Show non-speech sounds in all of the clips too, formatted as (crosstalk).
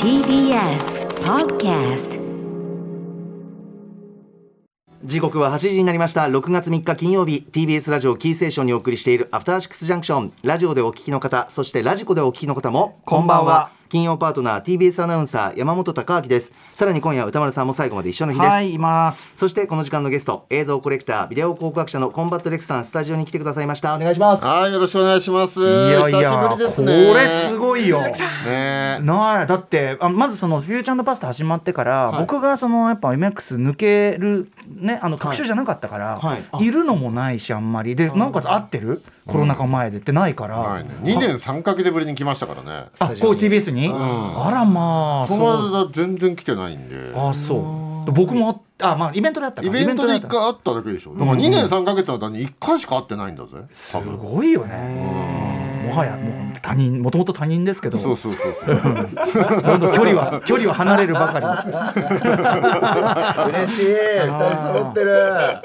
TBS Podcast 時刻は8時になりました。6月3日金曜日。TBS ラジオキーステーションにお送りしているアフターシックスジャンクション。ラジオでお聞きの方そしてラジコでお聞きの方もこんばんは。金曜パートナー TBS アナウンサー山本貴明です。さらに今夜宇多丸さんも最後まで一緒の日です、はいいます。そしてこの時間のゲスト映像コレクタービデオ考古学者のコンバットレックさんスタジオに来てくださいました。お願いします。はい、よろしくお願いします。いやいや久しぶりですね。これすごいよ。ね。なあだってあまずそのフューチャーパスタ始まってから、僕がそのやっぱ MX 抜けるねあの特集じゃなかったから、はい。はいい、るのもないしあんまり。でなおかつ合ってる？コロナ禍前でってないから、はいね。2年3ヶ月ぶりに来ましたからね。あこう TBS に、あらまあその間全然来てないんで。あそう僕もああまあイベントであったかイベントでイベ1回会っただけでしょ。だから2年3ヶ月の間に1回しか会ってないんだぜ。多す分。ごいよねもはやもう他人もともと他人ですけど。そうそうそうそう。どんどん距離は距離は離れるばかり。嬉しい。二人揃ってる。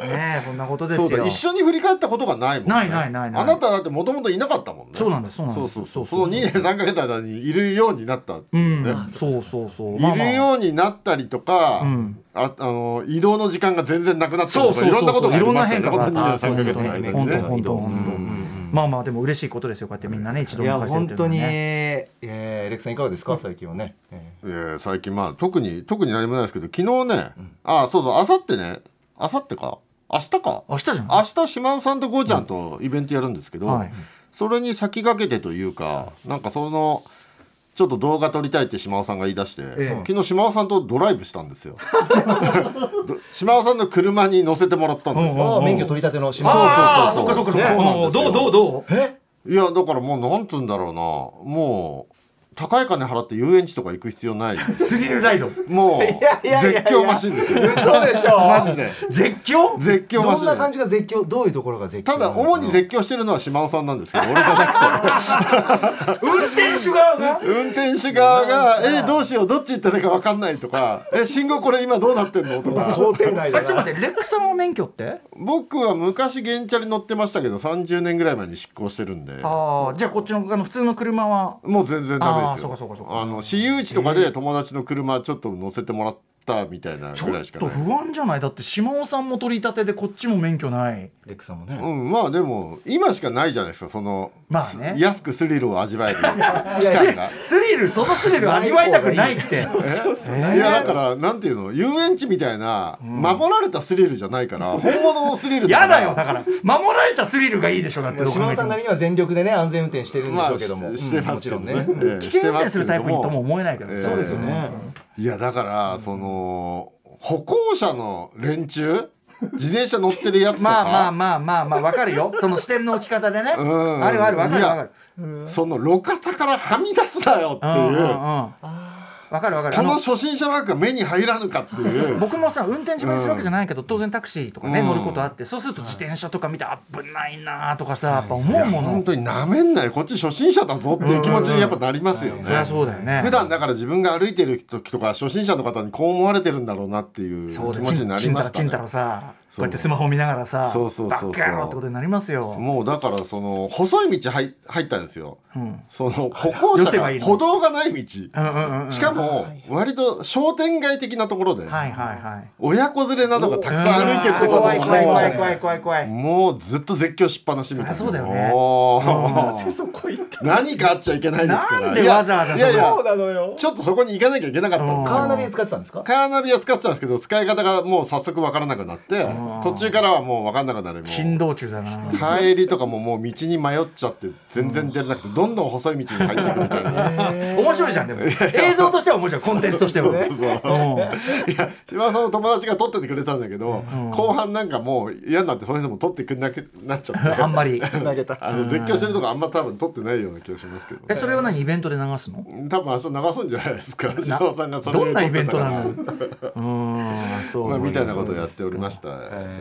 ねえそんなことですよ。そうだ一緒に振り返ったことがないもんね。ないないないない。あなただってもともといなかったもんね。そうなんですそうなんです。そうそうそう。そそうそうの2年3ヶ月の間にいるようになった。うん、ねそうそうそう。いるようになったりとか、ん。ああの移動の時間が全然なくなったりとかそうそうそういろんなことがあいろんなりましたよね。この2年3ヶ月の間にね。本当本当本当まあまあでも嬉しいことですよこうやってみんなね一度いや迎えてる本当に、っていうのはね。えー、レックさんいかがですか最近はね、ええー最近まあ特に特に何もないですけど昨日ね、あそうそうあさってね。あさってか。明日か。明日じゃん。明日島尾さんとゴーちゃんとイベントやるんですけど、はい。それに先駆けてというかなんかそのちょっと動画撮りたいって島尾さんが言い出して、え昨日島尾さんとドライブしたんですよ。(laughs) ど島尾さんの車に乗せてもらったんですーよ、免許取り立ての島ああそそうそうそう。うかそうかそうか。そうなんですよ。どうどうどう？いやだからもうなんつうんだろうな。もう高い金払って遊園地とか行く必要ない。スリルライド。もうやいやいやいや。絶叫マシンですよ。嘘でしょ。マジで。絶叫？絶叫マシンどんな感じが絶叫？どういうところが絶叫？ただ主に絶叫してるのは島尾さんなんですけど俺じゃなくて。運転手側が？運転手側が「えどうしよう？どっち行ったらいいか分かんない」とか「え信号これ今どうなってんの?」とか。想定内あちょっと待って。レックさんは免許って？僕は昔原チャリ乗ってましたけど30年ぐらい前に執行してるんで。ああじゃあこっちのあの普通の車は？もう全然ダメですあーそうよかそうかそうか。あの私有地とかで友達の車ちょっと乗せてもらったみたいなちょっぐらいしかないと不安じゃない？だって島尾さんも取り立てでこっちも免許ない。レックさんもね、うん、まあでも今しかないじゃないですかその、まあね。す安くスリルを味わえる。(laughs) スリルそのスリル味わいたくないって。いやだからなんていうの？遊園地みたいな守られたスリルじゃないから、本物のスリルやからだよだから。守られたスリルがいいでしょだって島尾さんなりには全力でね安全運転してるんでしょうけども、まあししてますもちろんね、けどねええ危険運転するタイプにとも思えないけど、ええ。そうですよね、いやだからその歩行者の連中？自転車乗ってるやつとか、まあまあまあまあまあわかるよ。(laughs) その視点の置き方でね。うん。あるあるわかるわかる。その路肩からはみ出すなよっていう、うんうんうんわかるわかる。この初心者マークが目に入らぬかっていう。(laughs) 僕もさ運転自分でするわけじゃないけど、当然タクシーとかね、うん乗ることあってそうすると自転車とか見て危ないなとかさやっぱ思いうやもの、本当になめんなよこっち初心者だぞっていう気持ちにやっぱなりますよね。そりゃそうだよね。普段だから自分が歩いてる時とか初心者の方にこう思われてるんだろうなっていう気持ちになりましたね。う。うやってスマホ見ながらさそうそうそうそう。ってことになりますよ。もうだからその細い道入入ったんですよ。ん。その歩行者が歩道がない道。うんうんうんうん。しかも割と商店街的なところではいはいはい。親子連れなどがたくさん歩いてるところ怖い怖い怖いで怖い怖い怖い。もうずっと絶叫しっぱなしみたいな。そうだよね。おーそこ行った何かあっちゃいけないですから。なんでいやわざわざいやいや。そうなのよ。ちょっとそこに行かなきゃいけなかったカーナビで使ってたんですか？カーナビは使ってたんですけど使い方がもう早速分からなくなって途中からはもう分かんなくなりも珍道中だな。う帰りとかももう道に迷っちゃって全然出れなくてどんどん細い道に入っていくみたいな。(laughs) 面白いじゃんでも。映像としては面白い。コンテンツとしてはいや島田さんの友達が撮っててくれたんだけど、後半なんかもう嫌になってその人も撮ってくれなくなっちゃって。うん。あんまり。投げた。あの絶叫してるとこあんま多分撮ってないような気がしますけど、えそれを何イベントで流すの？多分明日流すんじゃないですか。島田さんがそれをどんなイベントなの？うん。そうまあ、みたいなことをやっておりました。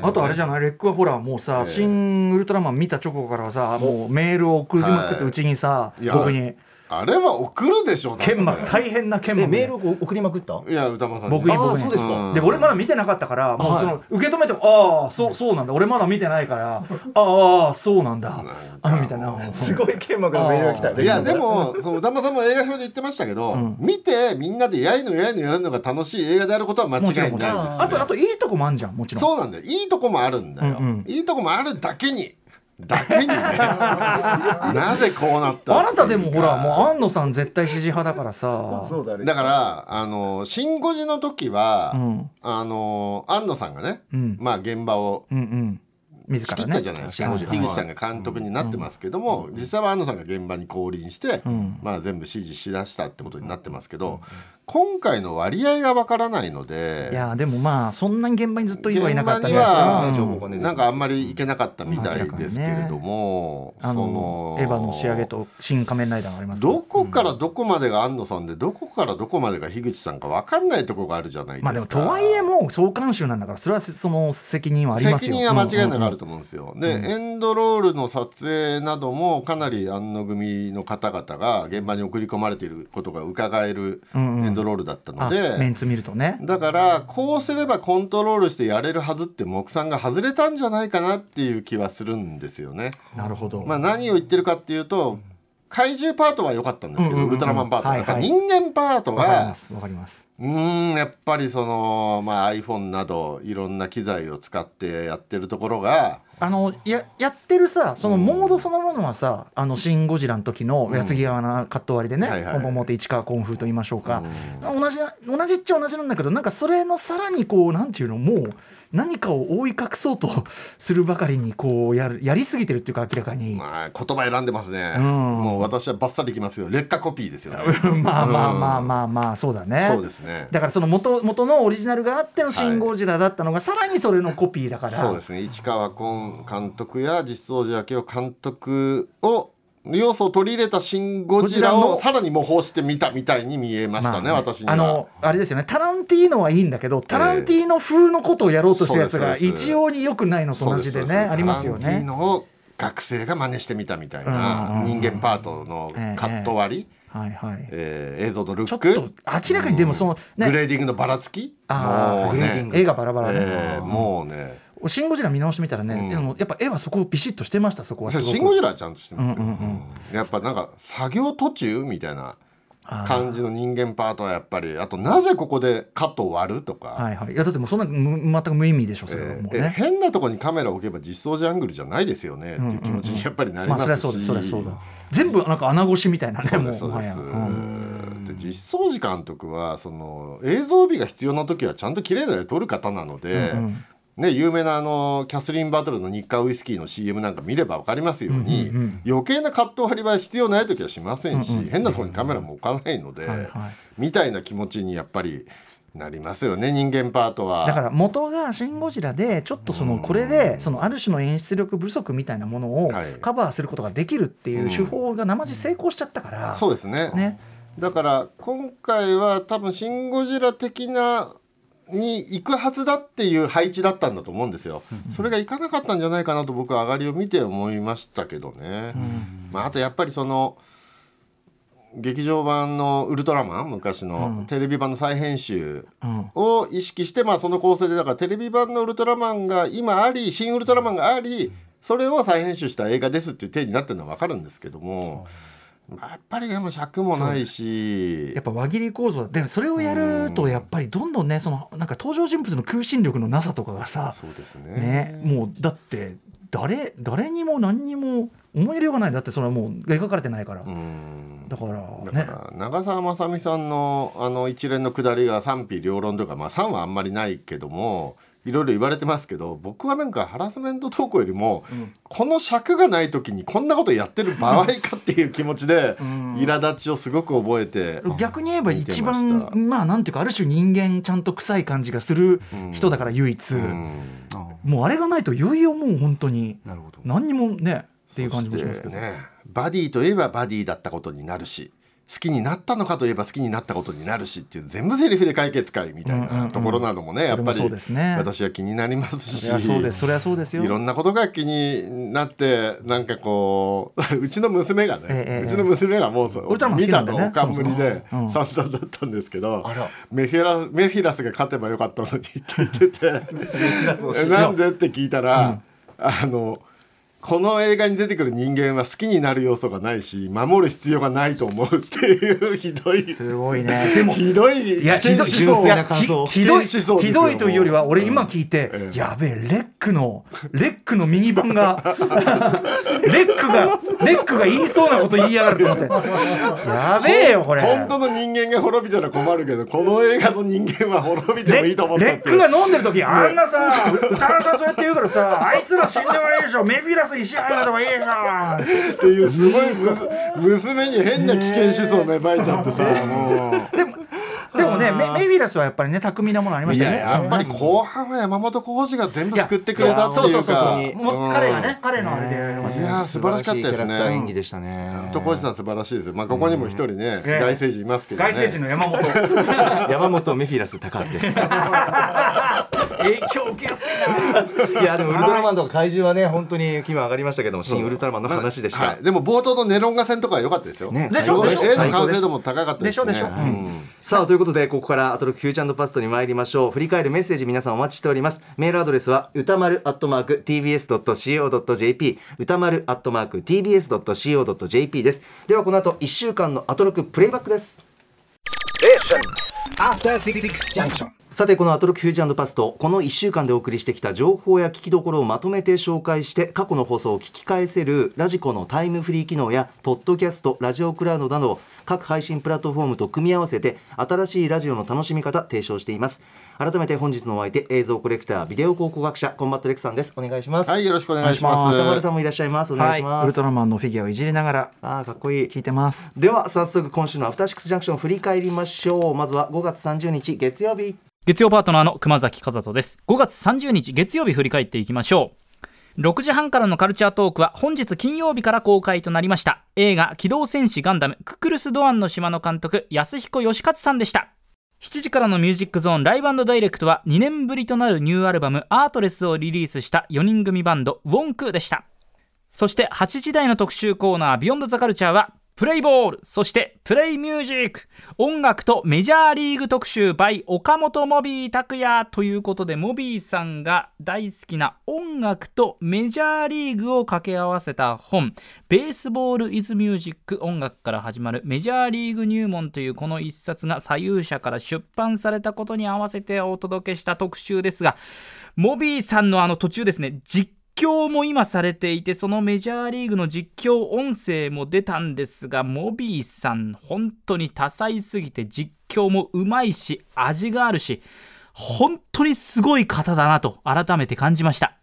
あとあれじゃない？レックはほらもうさ「新ウルトラマン」見た直後からさもうメールを送りまくってはい。うちにさ僕にあれは送るでしょだって研磨大変な研磨えメールを送りまくった？いや歌丸さんに。僕に僕そうですか。うん。で俺まだ見てなかったからもうその受け止めてもああそうそうなんだ。俺まだ見てないから (laughs) ああそうなんだ。あみたいな。すごい剣幕のメールが来た。いやでもその歌丸さんも映画表で言ってましたけど、見てみんなでやいのやいのやるのが楽しい映画であることは間違いないです、あとあといいとこもあんじゃんもちろん。そうなんだよ。いいとこもあるんだよ、うんうん。いいとこもあるだけにだけにね。(laughs) なぜこうなったあなたでもほらもうう安野さん絶対支持派だからさ。そうだね。だからあの「シン・ゴジ」の時は、うん。あの安野さんがね、うん。まあ現場をうんうん。自仕切ったじゃないですか、はい樋口さんが監督になってますけども、実際は安野さんが現場に降臨して、ん。まあ、全部指示しだしたってことになってますけど、今回の割合がわからないのでいやでもまあそんなに現場にずっといはいなかったですかには情報がねなんかあんまりいけなかったみたいですけれども、あのエヴァの仕上げと新仮面ライダーがあります。どこからどこまでが安野さんでどこからどこまでが樋口さんか分かんないところがあるじゃないですか。まあでもとはいえもう総監修なんだからそれはその責任はありますよ。責任は間違いなくあるとと思うんですよ。で、エンドロールの撮影などもかなり安野組の方々が現場に送り込まれていることが伺えるエうんうん。ンドロールだったので、メンツ見るとね。だからこうすればコントロールしてやれるはずって目算が外れたんじゃないかなっていう気はするんですよね。なるほど、まあ、何を言ってるかっていうと怪獣パートは良かったんですけど、ウルトラマンパートは、はいはい人間パートがわかりますわかります。うーんやっぱりその、まあ、iPhone などいろんな機材を使ってやってるところがあのややってるさそのモードそのものはさ「あのシン・ゴジラ」の時の安木川なカット割りでねはいはい市川コンフーと言いましょうか、同じ同じっちゃ同じなんだけどなんかそれのさらにこうなんていうのもう何かを覆い隠そうとするばかりにこうやるやりすぎてるっていうか明らかに、まあ、言葉選んでますね、うん。もう私はバッサリいきますよ。劣化コピーですよ。(laughs) ねまあまあまあまあまあそうだね。そうですね。だからその元元のオリジナルがあっての「シン・ゴジラ」だったのが、さらにそれのコピーだから。そうですね。市川崑監督や実相寺明夫監督を要素を取り入れた「シン・ゴジラ」をさらに模倣してみたみたいに見えましたね,、まあ私には。あのあれですよねタランティーノはいいんだけどタランティーノ風のことをやろうとしたやつが一様に良くないのと同じでねありますよタランティーね。ノを学生が真似してみたみたいなうん人間パートのカット割り、はいはい。えー映像のルック。明らかにでもそのね。グレーディングのばらつきもうねグ絵がバラバラね。えーもうねシン・ゴジラ見直してみたらね、うん。でもやっぱ絵はそこをビシッとしてましたそこは。シン・ゴジラはちゃんとしてますよ、うんうんうん。うん。やっぱなんか作業途中みたいな感じの人間パートはやっぱりあとなぜここでカットを割るとか、はいはい。いやだってもうそんなむ全く無意味でしょそれはもうね。変なとこにカメラを置けば実装時アングルじゃないですよねっていう気持ちにやっぱりなりまあますし、そりゃそうだそりゃそうだ。全部なんか穴越しみたいなねそうもですそうです、で実相寺監督はその映像美が必要な時はちゃんと綺麗な絵撮る方なので、うんうんね、有名なあのキャスリン・バトルの日課ウイスキーの CM なんか見れば分かりますように、うんうんうん。余計なカット割りは必要ない時はしませんし、変なところにカメラも置かないので、はいはい。みたいな気持ちにやっぱりなりますよね人間パートは。だから元が「シン・ゴジラ」でちょっとそのこれでそのある種の演出力不足みたいなものをはい。カバーすることができるっていう手法が生地成功しちゃったから、そうですね。ね。だから今回は多分「シン・ゴジラ」的なに行くはずだっていう配置だったんだと思うんですよ。それが行かなかったんじゃないかなと僕は上がりを見て思いましたけどね。まあ、あとやっぱりその劇場版の「ウルトラマン」昔のテレビ版の再編集うん。を意識して、まあ、その構成でだからテレビ版の「ウルトラマン」が今あり「新ウルトラマン」がありそれを再編集した映画ですっていう体になってるのは分かるんですけども、まあ、やっぱりでも尺もないし。やっぱ輪切り構造でそれをやるとやっぱりどんどんねそのなんか登場人物の空心力のなさとかがさそうですね。ねもうだって誰誰にも何にも思い入れようがない。だってそれはもう描かれてないから、うん。だからだねから長澤まさみさんのあの一連の下りが賛否両論というか、まあ、賛はあんまりないけどもいろいろ言われてますけど僕はなんかハラスメント投稿よりも、この尺がない時にこんなことやってる場合かっていう気持ちで苛立ちをすごく覚えて。逆に言えば一番まあなんていうかある種人間ちゃんと臭い感じがする人だから唯一、うん。もうあれがないといよいよもう本当に何にもねっていう感じもしますけど、ねバディといえばバディだったことになるし好きになったのかといえば好きになったことになるしっていう全部セリフで解決会みたいうんうんうなん。ところなどもね、やっぱりそれもそうですね。私は気になりますし。そりゃそうですそりゃそうですよ。いろんなことが気になってなんかこう (laughs) うちの娘がね、ええうちの娘がもうそうウルトラマン好見たのおかんぶりでそもそも散々だったんですけど、あら。メフィラメフィラスが勝てばよかったのにって言ってて。え (laughs) なんでって聞いたら、あのこの映画に出てくる人間は好きになる要素がないし守る必要がないと思うっていうひどい。すごいね。(laughs) でもひどいいやひどいひひどいひどいというよりは俺今聞いて、ええ。やべえレックのレックの右版が (laughs) レックがレックが言いそうなこと言いやがると思って。やべえよこれ。本当の人間が滅びたら困るけどこの映画の人間は滅びてもいいと思ったレックが飲んでる時あんなさ歌丸さんそうやって言うからさあいつら死んでもいいでしょ。メフィラスに支配ればいいでしょっていうすごい娘に変な危険思想芽生えちゃってさもう。でもでもねメメフィラスはやっぱりね巧みなものありまいしたよね。ややっぱり後半は山本浩二が全部救ってくれたっていうか。そうそうそうもうう。ん。彼がね彼のあれでいやー素晴らしかったですね。演技でしたね。山本浩二さん素晴らしいですよ。まあここにも一人ねええ外星人いますけどね。外星人の山本。(laughs) 山本メフィラス高明です。(laughs) 影響受けやすいな。いやでもウルトラマンとか怪獣はね本当に気分上がりましたけども新ウルトラマンの話でした、はい、でも冒頭のネロンガ戦とかは良かったですよ。ねすごいでしょ絵の完成度も高かったですね。でしょ？でしょ？うん。さあといういうことでここからアトロックフューチャンドパストに参りましょう。振り返るメッセージ皆さんお待ちしております。メールアドレスは歌丸アットマーク tbs.co.jp 歌丸アットマーク tbs.co.jp です。ではこの後1週間のアトロックプレイバックです。After Six Junction. さてこのアトロックフューチャーパストこの1週間でお送りしてきた情報や聞きどころをまとめて紹介して過去の放送を聞き返せるラジコのタイムフリー機能やポッドキャストラジオクラウドなど各配信プラットフォームと組み合わせて新しいラジオの楽しみ方提唱しています。改めて本日のお相手映像コレクタービデオ考古学者コンバットレックさんです。お願いします。はい、よろしくお願いします。宇多丸さんもいらっしゃいます。お願いします、ウルトラマンのフィギュアをいじりながら。あーかっこいい。聞いてますでは早速今週のアフターシックスジャンクションを振り返りましょう。まずは5月30日月曜日月曜パートナーの熊崎和人です。5月30日月曜日振り返っていきましょう。6時半からのカルチャートークは本日金曜日から公開となりました。映画「機動戦士ガンダムククルス・ドアンの島」の監督安彦義勝さんでした。7時からのミュージックゾーンライブダイレクトは2年ぶりとなるニューアルバム「アートレス」をリリースした4人組バンドウォンクでした。そして8時台の特集コーナー「ビヨンドザカルチャーはプレイボールそしてプレイミュージック音楽とメジャーリーグ特集 by 岡本モビー拓也ということでモビーさんが大好きな音楽とメジャーリーグを掛け合わせた本「ベースボール・イズ・ミュージック音楽から始まるメジャーリーグ入門」というこの一冊が左右者から出版されたことに合わせてお届けした特集ですがモビーさんのあの途中ですね実況も今されていてそのメジャーリーグの実況音声も出たんですがモビーさん本当に多彩すぎて実況もうまいし味があるし本当にすごい方だなと改めて感じました。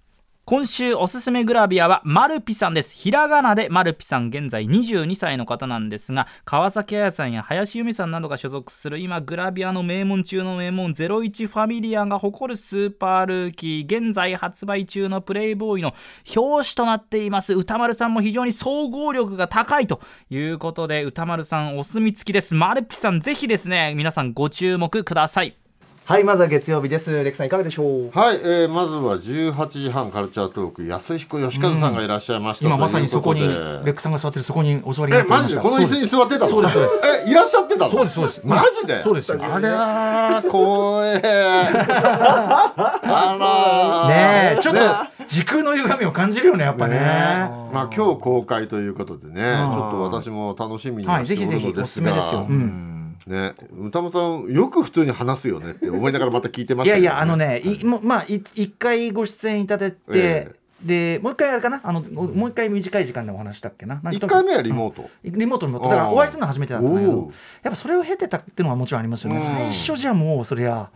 今週おすすめグラビアはマルピさんです。ひらがなでマルピさん。現在22歳の方なんですが川崎彩さんや林由美さんなどが所属する今グラビアの名門中の名門01ファミリアが誇るスーパールーキー。現在発売中のプレイボーイの表紙となっています。歌丸さんも非常に総合力が高いということで歌丸さんお墨付きです。マルピさんぜひですね皆さんご注目ください。はいまずは月曜日です。レクさんいかがでしょう？はい、えー、まずは18時半カルチャートーク安彦義和さんがいらっしゃいました、今まさにそこにレクさんが座ってるそこにお座りえマジで？この椅子に座ってたの？そうですそうです。えいらっしゃってたの？そうですそうです。マジで？そうです。よ。ありゃー。光栄あらー。(laughs) ねえちょっと時空の歪みを感じるよねやっぱね。まあ今日公開ということでねちょっと私も楽しみにははいしておぜひぜひおるのですすが、めですよ、うんね。歌間さんよく普通に話すよねって思いながらまた聞いてましたけどいやいやあのね、いまあい一回ご出演いただいて、えでもう一回あれかな？あのもう一回短い時間でお話したっけな？なんか1回目はリモート、リモートだからお会いするのは初めてだったんだけどやっぱそれを経てたっていうのはもちろんありますよね、うん。最初じゃもうそりゃ、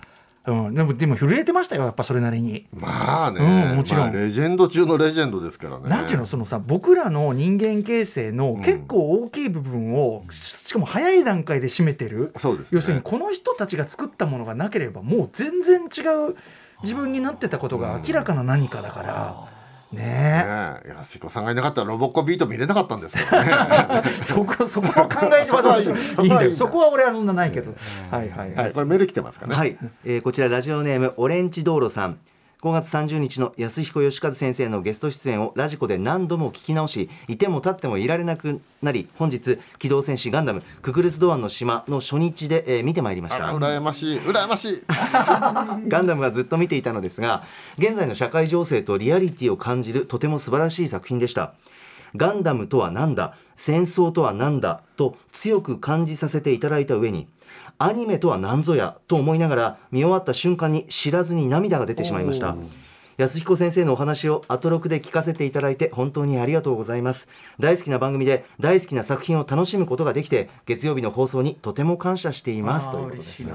うん、でもでも震えてましたよやっぱそれなりに。まあね、うんもちろん。まあレジェンド中のレジェンドですからね。なんていうのそのさ僕らの人間形成のん。結構大きい部分を、ししかも早い段階で占めてる、そうですね。要するにこの人たちが作ったものがなければもう全然違う自分になってたことが明らかな何かだから、ねねえ。安彦さんがいなかったらロボッコビート見れなかったんですからね。え (laughs) そこそこの考え方はそこはいいいいんだよ。(laughs) そこはいいんだそこは俺はそんなないけど。はいはい。はい。これメール来てますかね。はい、えーこちらラジオネームオレンジ道路さん5月30日の安彦義和先生のゲスト出演をラジコで何度も聞き直しいても立ってもいられなくなり本日機動戦士ガンダムククルス・ドアンの島の初日で、えー見てまいりました。羨ましい。羨ましい。(laughs) ガンダムはずっと見ていたのですが現在の社会情勢とリアリティを感じるとても素晴らしい作品でした。ガンダムとは何だ戦争とは何だと強く感じさせていただいた上にアニメとは何ぞやと思いながら見終わった瞬間に知らずに涙が出てしまいました。安彦先生のお話をアトロクで聞かせていただいて本当にありがとうございます。大好きな番組で大好きな作品を楽しむことができて月曜日の放送にとても感謝しています。ということです。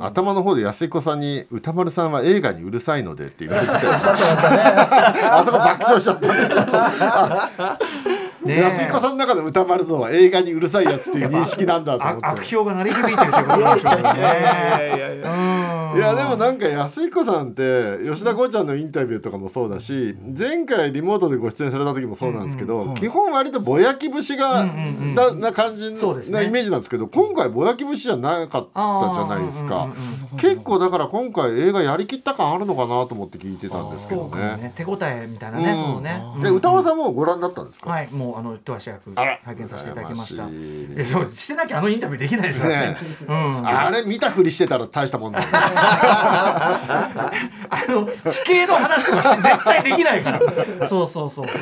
頭の方で安彦さんに歌丸さんは映画にうるさいのでって言われてたよ。あそこ爆笑しちゃった (laughs) ねえ。安彦さんの中の歌丸像は映画にうるさいやつっていう認識なんだと思って。あ悪評が鳴り響いてるということなんでしょうね。うん。いやでもなんか安彦さんって吉田剛ちゃんのインタビューとかもそうだし前回リモートでご出演された時もそうなんですけど、基本割とぼやき節が、なな感じなイメージなんですけど今回ぼやき節じゃなかったじゃないですか、結構だから今回映画やりきった感あるのかなと思って聞いてたんですけどそうかもね。ね手応えみたいなねうん。そのね。で歌丸さんもご覧になったんですか、はいもうあの一足早く拝見させていただきました。えそうしてなきゃあのインタビューできないですからねねうん。あれ見たふりしてたら大したもんだよ。ねあの地形の話とかし絶対できないから。(laughs) そうそうそうそう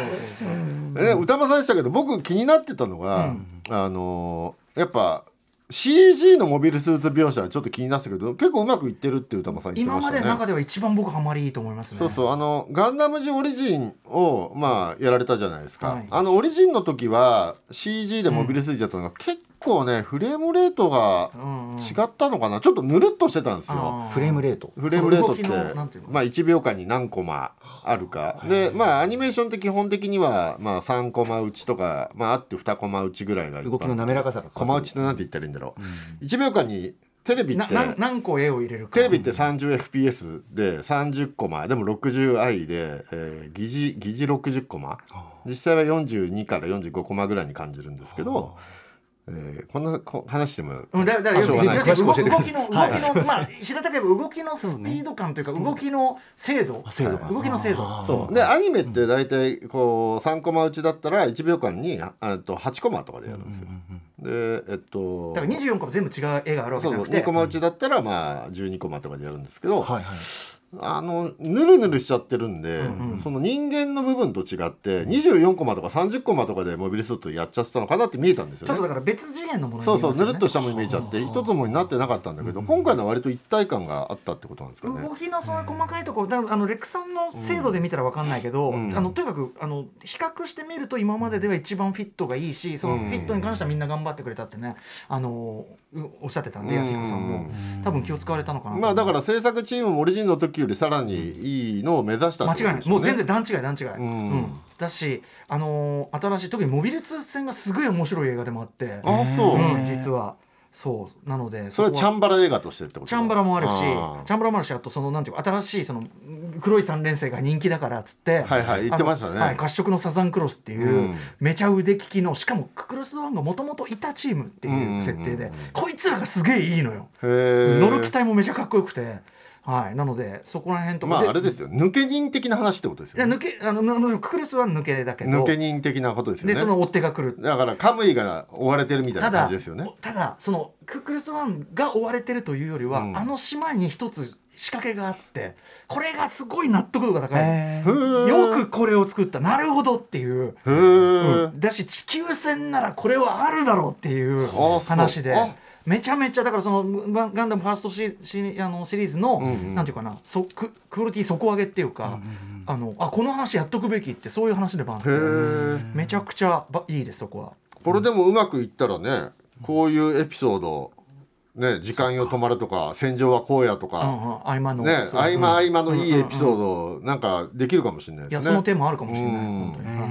そう。ね、歌丸さんでしたけど僕気になってたのが、あのーやっぱ CG のモビルスーツ描写はちょっと気になってたけど結構うまくいってるって歌丸さん言って今まましたね。での中では一番僕ハマりいいと思いますね。そうそうあのガンダムジオリジンをまあやられたじゃないですか、はい。あのオリジンの時は CG でモビルスーツだったのが、結構ねフレームレートがうんうん。違ったのかな？ちょっとぬるっとしてたんですよ。フレームレート。フレームレートってその動きのなんていうの？まあ、1秒間に何コマあるか。でまあアニメーションって基本的には、まあ、3コマ打ちとか、まあ、あって2コマ打ちぐらいが動きの滑らかさがコマ打ちってなんて言ったらいいんだろう、1秒間にテレビって何個絵を入れるか。テレビって 30fps で30コマでも 60i で、えー、疑似疑似60コマ。実際は42から45コマぐらいに感じるんですけど、えーこんなこ話しても動きの動きはい。のまあ平たく言えば動きのスピード感というか動きの精度。精度が動きの精度。そう。でアニメって大体こう3コマ打ちだったら1秒間にああと8コマとかでやるんですよ。でえっとだから24個も全部違う絵があるわけじゃなくて。2コマ打ちだったらまあ12コマとかでやるんですけど、はいはいあのぬるぬるしちゃってるんで、その人間の部分と違って24コマとか30コマとかでモビルスーツやっちゃってたのかなって見えたんですよね。ちょっとだから別次元のものにそうそうぬるっとしたものに見えちゃって一つもになってなかったんだけど今回のは割と一体感があったってことなんですかね。動きのその細かいところあのレックさんの精度で見たら分かんないけど、ん。あのとにかくあの比較してみると今まででは一番フィットがいいしそのフィットに関してはみんな頑張ってくれたってねあのうおっしゃってたんでうん安彦さんも。多分気を使われたのかなとまあだから制作チームもオリジンの時よりさらにいいのを目指した間違いない。もう全然段違い段違い、ん。だし、あのー新しい特にモビル通戦がすごい面白い映画でもあって。あそう、うん、実は。そう。なのでそれはチャンバラ映画としてってこと？チャンバラもあるしチャンバラもあるしあとそのなんていうか新しいその黒い三連星が人気だからっつってはいはい言ってましたね。はい、褐色のサザンクロスっていう、うん。めちゃ腕利きのしかもククルス・ドアンがもともといたチームっていう設定で、うんうんうんこいつらがすげえいいのよ。乗る機体もめちゃかっこよくてはい。なのでそこら辺とか。でまああれですよ。抜け人的な話ってことですいやよね抜けあのククルスは抜けだけど。抜け人的なことですよね。でその追っ手が来る。だからカムイが追われてるみたいな感じですよね。ただそのククルス・ドアンが追われてるというよりは、うん。あの島に一つ仕掛けがあってこれがすごい納得度が高い、よくこれを作った。なるほどっていう、うん。だし地球船ならこれはあるだろうっていう。話で。あめちゃめちゃだからそのガンダムファーストシシあのシリーズの、んうん。なんていうかなそククオリティ底上げっていうか、あのあこの話やっとくべきってそういう話でもあへるんでえめちゃくちゃばいいですそこは。これでもうまくいったらねこういうエピソードね時間よ止まるとか戦場はこうやとうんうかん、合間のね合間合間のいいエピソうんうんうん。ードなんかできるかもしれないですね。その手もあるかもしれない、うん。本当には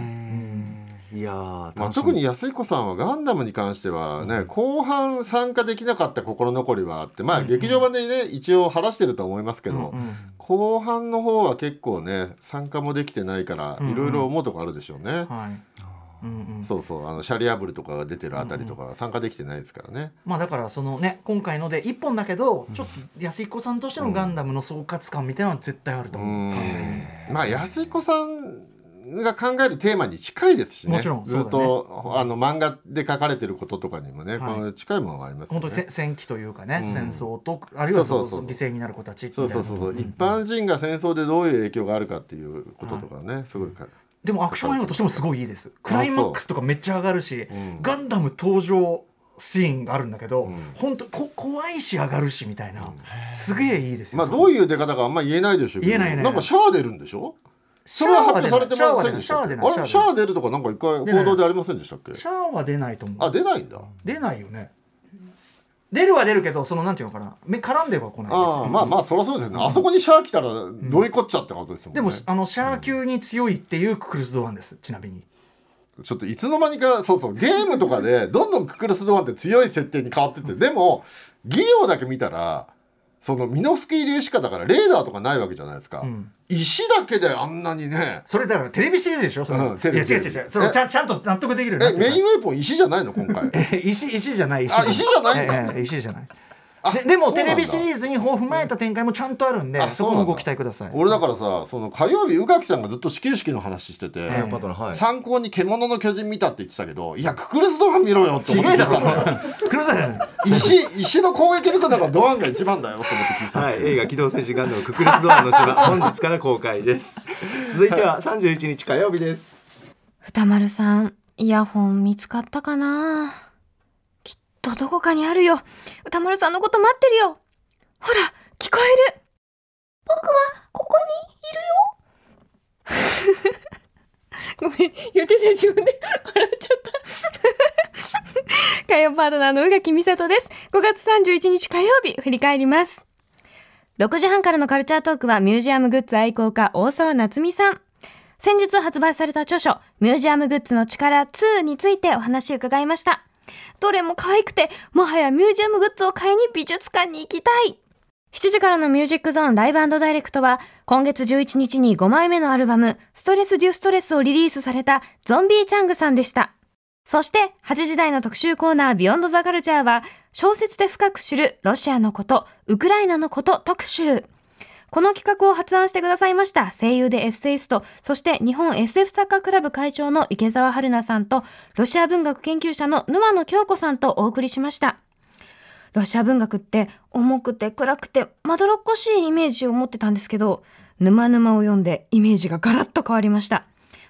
いいやーまあ、特に安彦さんはガンダムに関してはね、後半参加できなかった心残りはあってまあ劇場版でね一応晴らしてると思いますけど、後半の方は結構ね参加もできてないからうんうん。いろいろ思うとこあるでしょうね、はい。うんうん。そうそうあのシャリアブルとかが出てるあたりとかは参加できてないですからね、まあだからそのね今回ので一本だけどちょっと安彦さんとしてのガンダムの総括感みたいなのは絶対あるとう。思う完全に。んまあ安彦さんが考えるテーマに近いですしね。もちろんずっそうだね。とあの漫画で書かれてることとかにもね、はい。この近いものがありますよね。本当にせ戦記というかね、うん。戦争とあるいはそうそうそう犠牲になる子たちそいうなそうそうそう、一般人が戦争でどういう影響があるかっていうこととかね、すごいかでもアクション映画としてもすごいいいです。クライマックスとかめっちゃ上がるし、ん。ガンダム登場シーンがあるんだけど、ん。本当こ怖いし上がるしみたいな、すげえいいですよ。まあどういう出方かあんま言えないでしょうけど。言えないね。なんかシャア出るんでしょ？それは発表されてませんでしたっけ？シャアは出シャア出るとかなんか一回報道でありませんでしたっけ？シャアは出ないと思う。あ出ないんだ出ないよね。出るは出るけどそのなんていうのかな。め絡んでは来ないああまあまあそりゃそうですよね、あそこにシャア来たらどういうこっちゃってことですもん。ね、でもあのシャア級に強いっていうククルス・ドアンです。ちなみに。ちょっといつの間にかそうそうゲームとかでどんどんククルス・ドアンって強い設定に変わってって。でも技量だけ見たらそのミノフスキー粒子化だからレーダーとかないわけじゃないですか、ん。石だけであんなにね。それだからテレビシリーズでしょそれ、うんテレビいや違う違う違う。それえちゃんちゃんと納得できるえメインウェポン石じゃないの今回。え石石じゃない石あ石じゃないんだ。ええ石じゃない。あででもテレビシリーズに踏まえた展開もちゃんとあるんであそこもご期待ください。俺だからさその火曜日宇垣さんがずっと始球式の話してて、参考に獣の巨人見たって言ってたけどいやククルス・ドアン見ろよって思ってたんだよろクルーザーじゃない石石の攻撃力だからドアンが一番だよと思って聞いてたんはい、映画機動戦士ガンダムククルスドアンの島本日から公開です。(laughs) 続いては31日火曜日です。歌丸さん、イヤホン見つかったかな？とどこかにあるよ。歌丸さんのこと待ってるよ。ほら、聞こえる。僕はここにいるよ。(laughs) ごめん、言ってて自分で (laughs) 笑っちゃった。火曜パートナーの宇垣美里です。5月31日火曜日、振り返ります。6時半からのカルチャートークはミュージアムグッズ愛好家大沢夏美さん。先日発売された著書、ミュージアムグッズの力2についてお話を伺いました。どれも可愛くて、もはやミュージアムグッズを買いに美術館に行きたい。7時からのミュージックゾーンライブダイレクトは、今月11日に5枚目のアルバム、ストレス・デュ・ストレスをリリースされたゾンビー・チャングさんでした。そして、8時台の特集コーナー、ビヨンド・ザ・カルチャーは、小説で深く知るロシアのこと、ウクライナのこと特集。この企画を発案してくださいました声優でエッセイスト、そして日本 SF サッカークラブ会長の池澤春菜さんと、ロシア文学研究者の沼野京子さんとお送りしました。ロシア文学って重くて暗くてまどろっこしいイメージを持ってたんですけど、沼沼を読んでイメージがガラッと変わりました。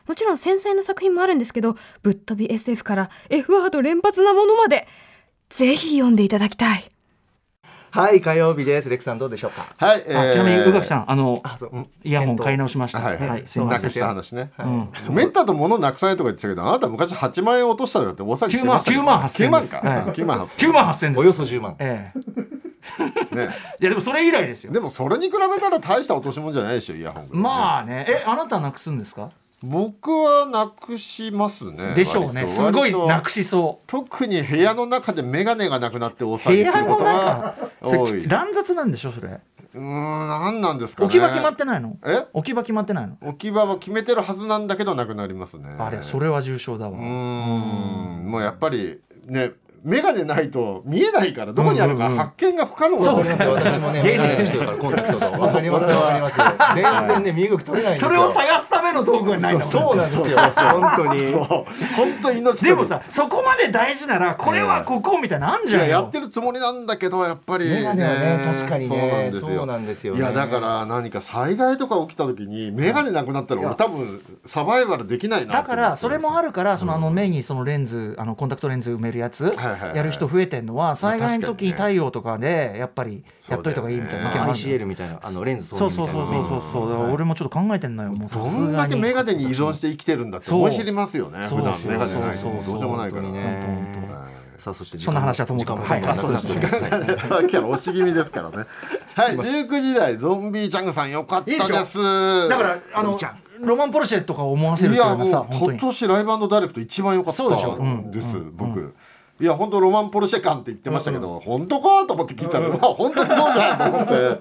もちろん繊細な作品もあるんですけど、ぶっ飛び SF から F ワード連発なものまで、ぜひ読んでいただきたい。はい火曜日です。レクさんどうでしょうか？はい、えあちなみに宇垣さんあのあそうイヤホン買い直しました。はいはい、はいすいません。なくした話ね、うん。めったと物なくさないとか言ってたけどあなた昔8万円落としたとかって大騒ぎしてましたけど。9万8000 9万か、ですはい。9万8000 9万8000です。およそ10万。ええ。(laughs) ね。いやでもそれ以来ですよ。でもそれに比べたら大した落とし物じゃないでしょイヤホン、まあね。えあなたなくすんですか？僕はなくしますねでしょうね。すごいなくしそう。特に部屋の中で眼鏡がなくなって大部騒ぎすることが中多いそれ乱雑なんでしょそれ？うーん何なんですかね。置き場決まってないの？え？置き場決まってないの？置き場は決めてるはずなんだけどなくなりますね。あれそれは重症だわ。うーん。もうやっぱりね眼鏡ないと見えないからどこにあるかうんうんうん。発見が不可能そうだと思います私もねメガネの人だからコンタクトとわかりますわかります全然ね身動き取れないんですよ。それを探すための道具がないそうなんですよ。本当に。本当に命でもさそこまで大事ならこれはここみたいなのあんいじゃんよややってるつもりなんだけどやっぱりメガネはね確かにね。そうなんですよ。いやだから何か災害とか起きた時にメガネなくなったら俺多分サバイバルできないなだからそれもあるるからそのあの目にそのレンズあのコンタクトレンズ埋めるやつ。はいやる人増えてんのは災害の時に太陽とかでやっぱりやっといた方がいいみたいな意見もあ ICL みたいなあのレンズそうそうそうそうそう。そうだから俺もちょっと考えてんのよ。もうどんだけメガネに依存して生きてるんだって思い知りますよねそう普段。メガネないとそうそうそうどうしようもないから。本当に。ねさあそしてそんな話はともかく。はい時間もどんどんなくなってますねさっきから押し気味ですからね。はい19時台ゾンビーちゃんさんよかったです。いいでしだからあのロマンポルシェとか思わせるいやもうようなさ本当今に年ライブダイレクト一番良かったそうです、うん。僕、いや本当ロマンポルシェ感って言ってましたけど、本当かと思って聞いたら、まあ本当にそうじゃんと思って。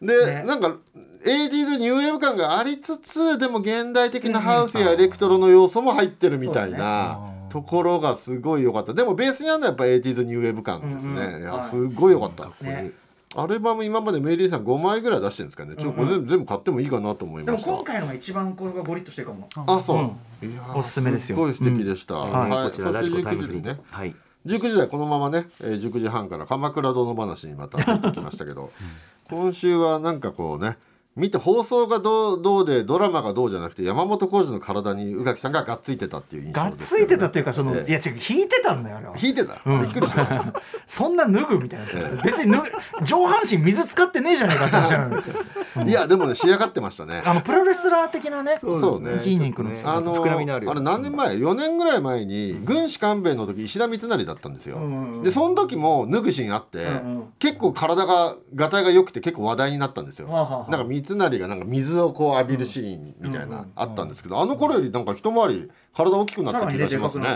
(laughs) で、ね。なんか 80s ニューウェーブ感がありつつでも現代的なハウスやエレクトロの要素も入ってるみたいなところがすごい良かった。でもベースにあるのはやっぱ 80s ニューウェーブ感ですね、うんうん。いやはい。すごい良かった、ねアルバム今までメイリーさん5枚ぐらい出してるんですかね。ちょっとこれ全部,、全部買ってもいいかなと思いでもました今回のが一番これがゴリッとしてるかも。あそう、いやーおすすめですよ。すごい素敵でした、はい。はい、こちらラそしてジコタイムフ19時ね。リーはい。19時台このままね、えー、19時半から鎌倉殿話にまた入ってきましたけど。(laughs) 今週はなんかこうね見て放送がどうどうでドラマがどうじゃなくて山本浩二の体に宇垣さんががっついてたっていう印象がっついてたっていうかその、ええ。いや違う引いてたんだよあれは。引いてた、びっくりした。(laughs) そんな脱ぐみたいな、え別に脱ぐ上半身水使ってねえじゃねえかって話なのにい。やでもね仕上がってましたね。あのプロレスラー的なねそうね。筋肉のねあの膨らみのあるあれ何年前？4年ぐらい前に軍師官兵衛の時石田三成だったんですよ、んうんうん。でその時も脱ぐシーンあって、うんうん。結構体ががたいが良くて結構話題になったんですよ、はあはあはあ。なんか三成がなんか水をこう浴びるシーンみたいな、あったんですけどあの頃よりなんか一回り体大きくなった気がしますね。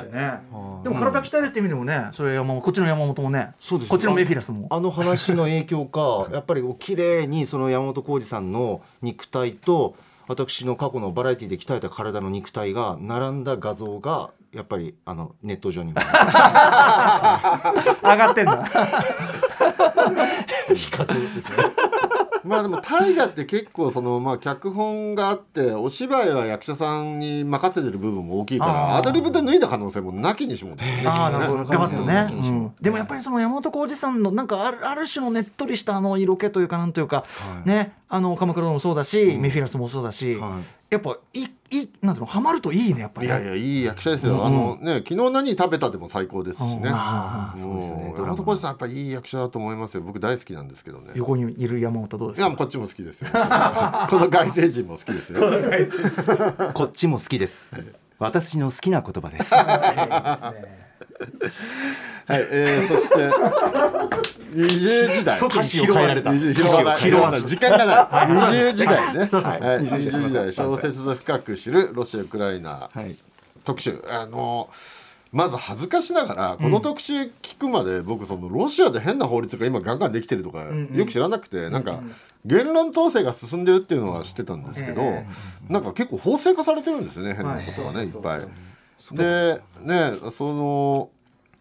でも体鍛えるって意味でもねそれ山本こっちの山本もねそうですよ。こっちのメフィラスも。あの話の影響か (laughs) やっぱりこう綺麗にその山本浩二さんの肉体と私の過去のバラエティで鍛えた体の肉体が並んだ画像がやっぱりあのネット上にも。(laughs) 上がってんだ。(laughs) 比較ですね。まあでも大河って結構そのまあ脚本があってお芝居は役者さんに任せてる部分も大きいからアドリブで脱いだ可能性もなきにしもね。ああなるほど。ね。ガバッとね、そうん。でもやっぱりその山本浩二さんのなんかあるある種のねっとりしたあの色気というかなんというか、ね。あの鎌倉もそうだし、メフィラスもそうだし、はいやっぱいいなんていうのハマるといいねやっぱりね。いやいやいい役者ですよ、あのね昨日何食べたでも最高ですしね、ああそうですよね山本浩二さんやっぱいい役者だと思いますよ。僕大好きなんですけどね。横にいる山本どうですか？いやこっちも好きですよ。この外星人も好きですよ。(laughs) こっちも好きです。私の好きな言葉です。(laughs) はい、えー、そして20時代。歌詞を変えられた。20拾わない拾わない時間がない。20時代ね。そうそうそう。はい。20時代。小説と深く知るロシア・ウクライナはい。特集。あのまず恥ずかしながらこの特集聞くまで僕そのロシアで変な法律が今ガンガンできてるとかよく知らなくてなんか言論統制が進んでるっていうのは知ってたんですけどえなんか結構法制化されてるんですよね変なことがねい。っぱい。でねその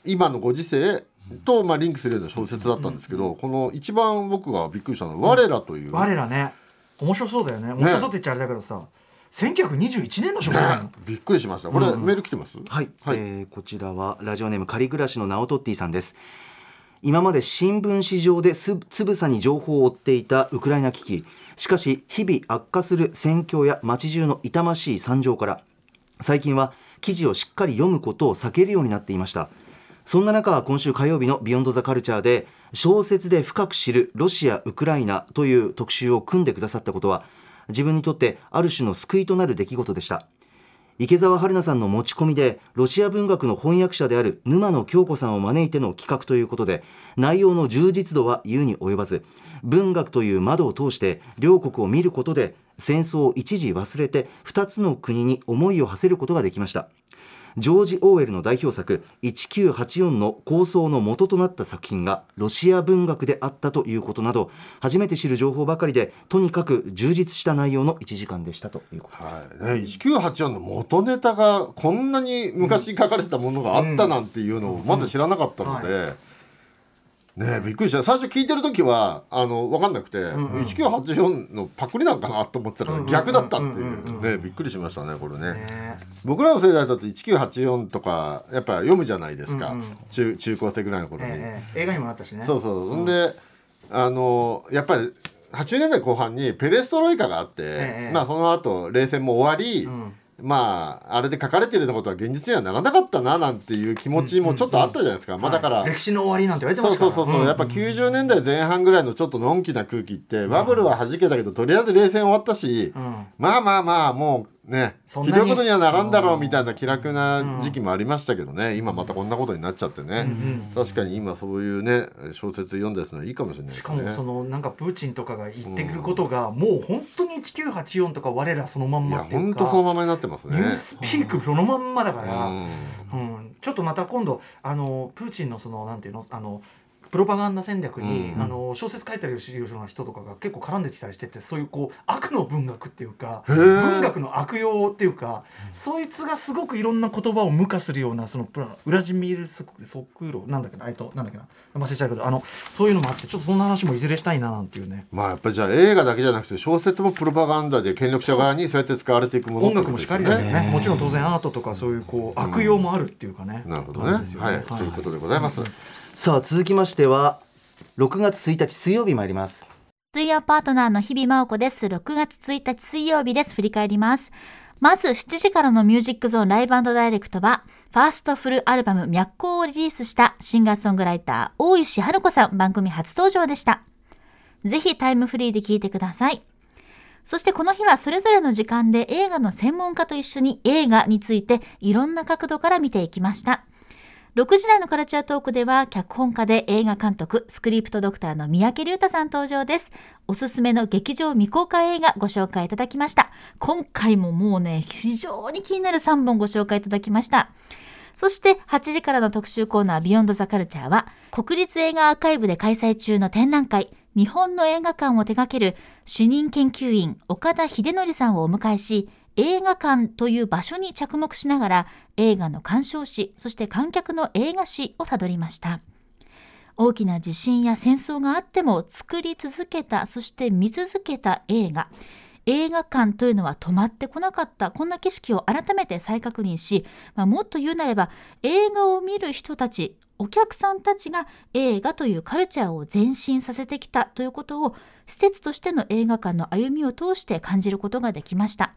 今のご時世とまあリンクするような小説だったんですけどこの一番僕がびっくりしたのは「我ら」という。我らね。面白そうだよね。面白そうって言っちゃあれだけどさ、1921年の小説。なのびっくりしました。これメール来てます？はい、はい。えーこちらはラジオネーム仮暮らしのナオトッティさんです。今まで新聞紙上ですつぶさに情報を追っていたウクライナ危機。しかし日々悪化する戦況や街中の痛ましい惨状から最近は記事をしっかり読むことを避けるようになっていましたそんな中今週火曜日の「ビヨンドザカルチャーで小説で深く知るロシア・ウクライナという特集を組んでくださったことは自分にとってある種の救いとなる出来事でした。池澤春菜さんの持ち込みでロシア文学の翻訳者である沼野京子さんを招いての企画ということで内容の充実度は言うに及ばず文学という窓を通して両国を見ることで戦争を一時忘れて2つの国に思いを馳せることができました。ジョージ・オーウェルの代表作1984の構想の元となった作品がロシア文学であったということなど初めて知る情報ばかりでとにかく充実した内容の1時間でしたということです、はい。ね、1984の元ネタがこんなに昔書かれてたものがあったなんていうのをまず知らなかったので、ねびっくりした。最初聞いてる時はあの分かんなくて、1984のパクリなんかなと思ってたら逆だったっていう。ねびっくりしましたねこれね。ね僕らの世代だと1984とかやっぱ読むじゃないですか、うんうん中中高生ぐらいの頃に。ええ映画にもなったしね。そうそう、ん、であのやっぱり80年代後半にペレストロイカがあって、ええ。まあその後冷戦も終わり、んまああれで書かれてるようなことは現実にはならなかったななんていう気持ちもちょっとあったじゃないですか、まあだから、歴史の終わりなんて言われてそうますからそうそうそう、やっぱ90年代前半ぐらいのちょっとのんきな空気って、バブルは弾けたけどとりあえず冷戦終わったし、ん。まあまあまあもうね。そんひどいことにはならんだろうみたいな気楽な時期もありましたけどね、今またこんなことになっちゃってね、確かに今そういうね小説読んだやつのはいいかもしれないですね。しかもそのなんかプーチンとかが言ってくることがもう本当に1984とか我らそのまんいやまっていうか本当そのままになってますね。ニュースピークそのまんまだから、うん。うん、ちょっとまた今度あのプーチンのそのなんていうのあのプロパガンダ戦略に、うんあの小説書いたりするような人とかが結構絡んできたりしててそういうこう悪の文学っていうか文学の悪用っていうかそいつがすごくいろんな言葉を無化するようなそのプラウラジミール・ソソクロなんだっけなあいとなんだっけな忘れちゃうけどあのそういうのもあってちょっとそんな話もいずれしたいななんていうね。まあやっぱりじゃあ映画だけじゃなくて小説もプロパガンダで権力者側にそうやって使われていくもの音楽もしかりだよね。ね。もちろん当然アートとかそういうこう悪用もあるっていうかね、なるほどね。なんですよはい、ということでございます。さあ続きましては6月1日水曜日参ります水曜パートナーの日々真央子です。6月1日水曜日です。振り返ります。まず7時からのミュージックゾーンライブダイレクトは、ファーストフルアルバム脈光をリリースしたシンガーソングライター、大石春子さん番組初登場でした。ぜひタイムフリーで聴いてください。そしてこの日はそれぞれの時間で映画の専門家と一緒に映画についていろんな角度から見ていきました。6時台のカルチャートークでは脚本家で映画監督スクリプトドクターの三宅龍太さん登場です。おすすめの劇場未公開映画ご紹介いただきました。今回ももうね非常に気になる3本ご紹介いただきました。そして8時からの特集コーナービヨンドザカルチャーは国立映画アーカイブで開催中の展覧会日本の映画館を手掛ける主任研究員岡田秀則さんをお迎えし映画館という場所に着目しながら映画の鑑賞史そして観客の映画史をたどりました。大きな地震や戦争があっても作り続けたそして見続けた映画。映画館というのは止まってこなかった。こんな景色を改めて再確認し、まあ、もっと言うなれば映画を見る人たちお客さんたちが映画というカルチャーを前進させてきたということを施設としての映画館の歩みを通して感じることができました。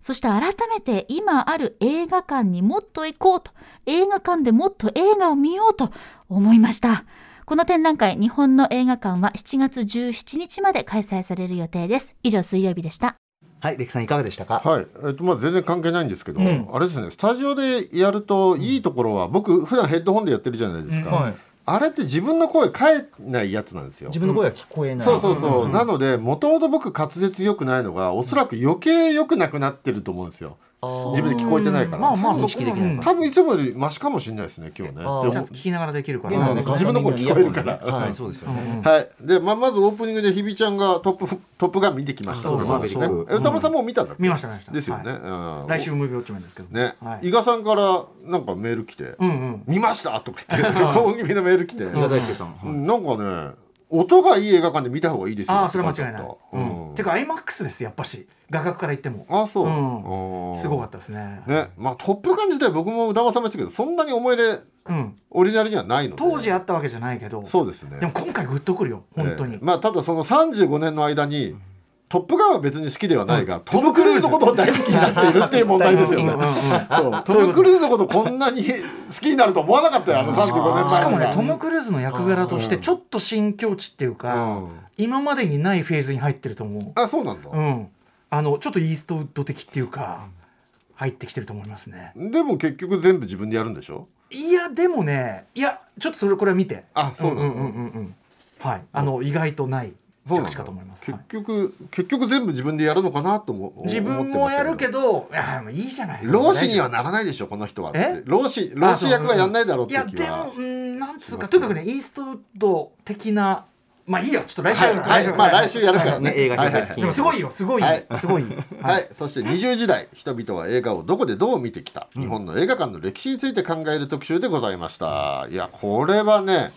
そして改めて今ある映画館にもっと行こうと、映画館でもっと映画を見ようと思いました。この展覧会、日本の映画館は7月17日まで開催される予定です。以上、水曜日でした。はいレクさんいかがでしたか？はい、えっとまあ全然関係ないんですけど、うんあれですね、スタジオでやるといいところは、僕普段ヘッドホンでやってるじゃないですか。はいあれって自分の声変えないやつなんですよ。自分の声は聞こえない、そうそうそう、なのでもともと僕滑舌良くないのがおそらく余計良くなくなってると思うんですよ自分で聞こえてないから、まあまあ意識できないうん多分いつもよりマシかもしれないですね今日ね。あーちゃん。と聞きながらできるから。ね自分の声聞こえるから。はいそうですよね、うん。はい。で、まあ、まずオープニングでひびちゃんがトップトップガン見てきました。そうですそう。ですね。歌丸さんもう見たんだっけ？見ました見ました。ですよね、はい。うん。来週無病地面ですけど。ね、はい。伊賀さんからなんかメール来てうんうん「見ました!」とか言って (laughs) 大気味のメール来て、伊賀大輔さん、うん。なんかね音がいい映画館で見た方がいいですよああそれは間違いない、ううん。ん、てか IMAX ですやっぱし。画角から言っても。あそう、うん。うんすごかったですね。ね。まあ「トップガン」自体僕も歌間さんも言ってたけどそんなに思い入れうん、オリジナルにはないので。当時あったわけじゃないけど。そうですね。でも今回グッとくるよ本当に、えーまあただその35年の間に「トップガン」は別に好きではないが、トム・クルーズのことを大好きになっているっていう問題ですよね。(laughs) トム・クルーズのことこんなに好きになると思わなかったよあの35年前しかもねさトム・クルーズの役柄としてちょっと新境地っていうか、うん。今までにないフェーズに入ってると思あそうなんだ、う、うん、あのちょっとイーストウッド的っていうか入ってきてると思いますね。でも結局全部自分でやるんでしょ？いやでもねいやちょっとそれこれは見て。あそうなんだ、うんうんうんうん。はい。あの意外とない着手かと思います、結はい。局、結局全部自分でやるのかなとも自分もやるけどいやもういいじゃない。老子にはならないでしょこの人は。ってえ？老子老子役はやんないだろうっていやでいう気はもうんなんつうかとにかくねイーストウッド的なまあいいよちょっと来週はい、やるはい、まあ来週やるからね。ね映画業界好きでもすごいよすごい、はい。すごい、(laughs) はい、そして20時代人々は映画をどこでどう見てきた、日本の映画館の歴史について考える特集でございました。いやこれはね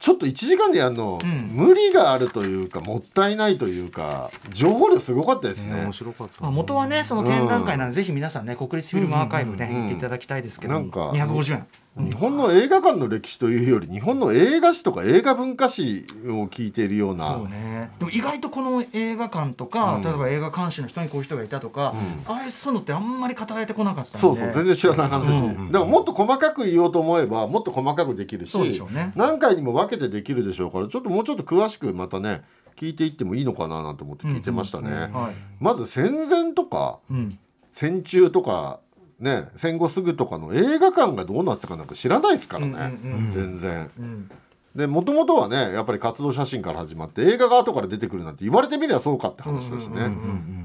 ちょっと1時間でやるの、ん。無理があるというかもったいないというか情報量すごかったですね。面白かった。まあ、元はねその展覧会なので、ぜひ皆さんね国立フィルムアーカイブね、うん。うん。うん。行っていただきたいですけどなんか250円日本の映画館の歴史というより日本の映画史とか映画文化史を聞いているような。そうね。でも意外とこの映画館とか、うん。例えば映画監視の人にこういう人がいたとか、ああいうそういうのってあんまり語られてこなかったんで。そうそう全然知らない話、うん。だからもっと細かく言おうと思えばもっと細かくできるしね。何回にも分けてできるでしょうからちょっともうちょっと詳しくまたね聞いていってもいいのかななんて思って聞いてましたね、はい。まず戦前とかうん、戦中とかね戦後すぐとかの映画館がどうなってたかなんか知らないですからね、全然。うん。でもともとはねやっぱり活動写真から始まって映画が後から出てくるなんて言われてみればそうかって話だしね。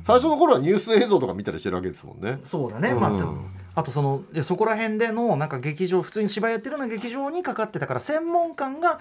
最初の頃はニュース映像とか見たりしてるわけですもんね。そうだね、うん。まあ、あとそのそこら辺でのなんか劇場普通に芝居やってるような劇場にかかってたから専門官が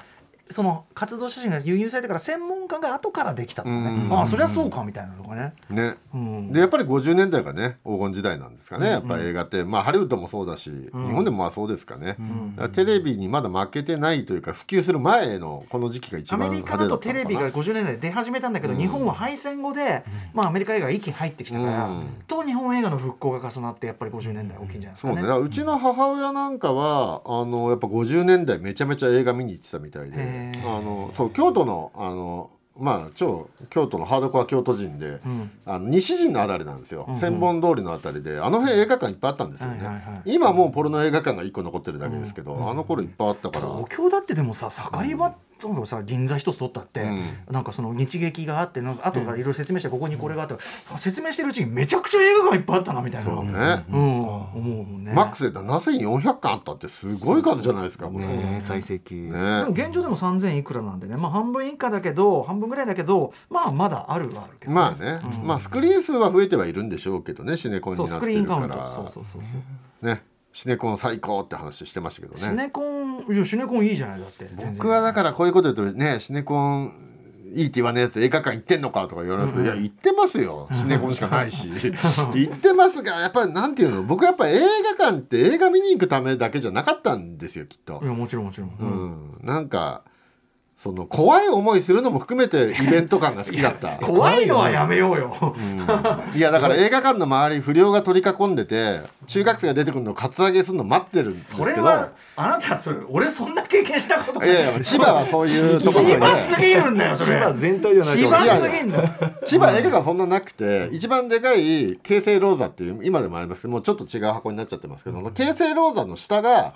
その活動写真が輸入されてから専門家が後からできたのね、うん。ああそりゃそうかみたいなのがね、ね。うん、でやっぱり50年代がね黄金時代なんですかね、やっぱり映画って。まあハリウッドもそうだし、日本でもまあそうですかね、だからテレビにまだ負けてないというか普及する前のこの時期が一ア番メリカだとテレビが50年代で出始めたんだけど、日本は敗戦後で、まあ、アメリカ映画が一気に入ってきたから、うん。と日本映画の復興が重なってやっぱり50年代大きいんじゃないですかね。そうね。うちの母親なんかはあのやっぱ50年代めちゃめちゃ映画見に行ってたみたいであのそう京都のあのまあ超京都のハードコア京都人で、ん。あの西陣のあたりなんですよ、千本通りのあたりであの辺映画館いっぱいあったんですよね、はいはいはい今もうポルノ映画館が1個残ってるだけですけど、あの頃いっぱいあったから、東京だってでもさ盛り場とかさ銀座一つ取ったって、うん。なんかその日劇があってなんからいろいろ説明してここにこれがあって、説明してるうちにめちゃくちゃ映画館いっぱいあったなみたいな。そうね、うん、思うもんね。マックスで7400巻あったってすごい数じゃないですか、ね。最盛期、ね。でも現状でも3000いくらなんでね、まあ、半分以下だけど半分ぐらいだけどまあまだあるはあるけど、まあね、まあスクリーン数は増えてはいるんでしょうけどねシネコンにそうスクリーなってるかンカウント。らそうそうそうそう、ねシネコン最高って話してましたけどね。シネコンいやシネコンいいじゃないだって僕はだからこういうこと言うとねシネコンいいって言わねえやつ映画館行ってんのかとか言われますけど、いや行ってますよ。(laughs) シネコンしかないし。行ってますがやっぱりなんていうの僕やっぱ映画館って映画見に行くためだけじゃなかったんですよきっと。い。やもちろんもちろん、うん、なんかその怖い思いするのも含めてイベント感が好きだった。(laughs) 怖いのはやめようよ、いやだから映画館の周り不良が取り囲んでて中学生が出てくるのをカツアゲするの待ってるんですけど。それはあなたそれ俺そんな経験したことない。いやいや千葉はそういうところ千で葉すぎるんだよ千葉全体ではないと千葉すぎんだよ千葉映画館そんななくて一番でかい京成ローザっていう今でもありますけどもうちょっと違う箱になっちゃってますけど京成ローザの下が、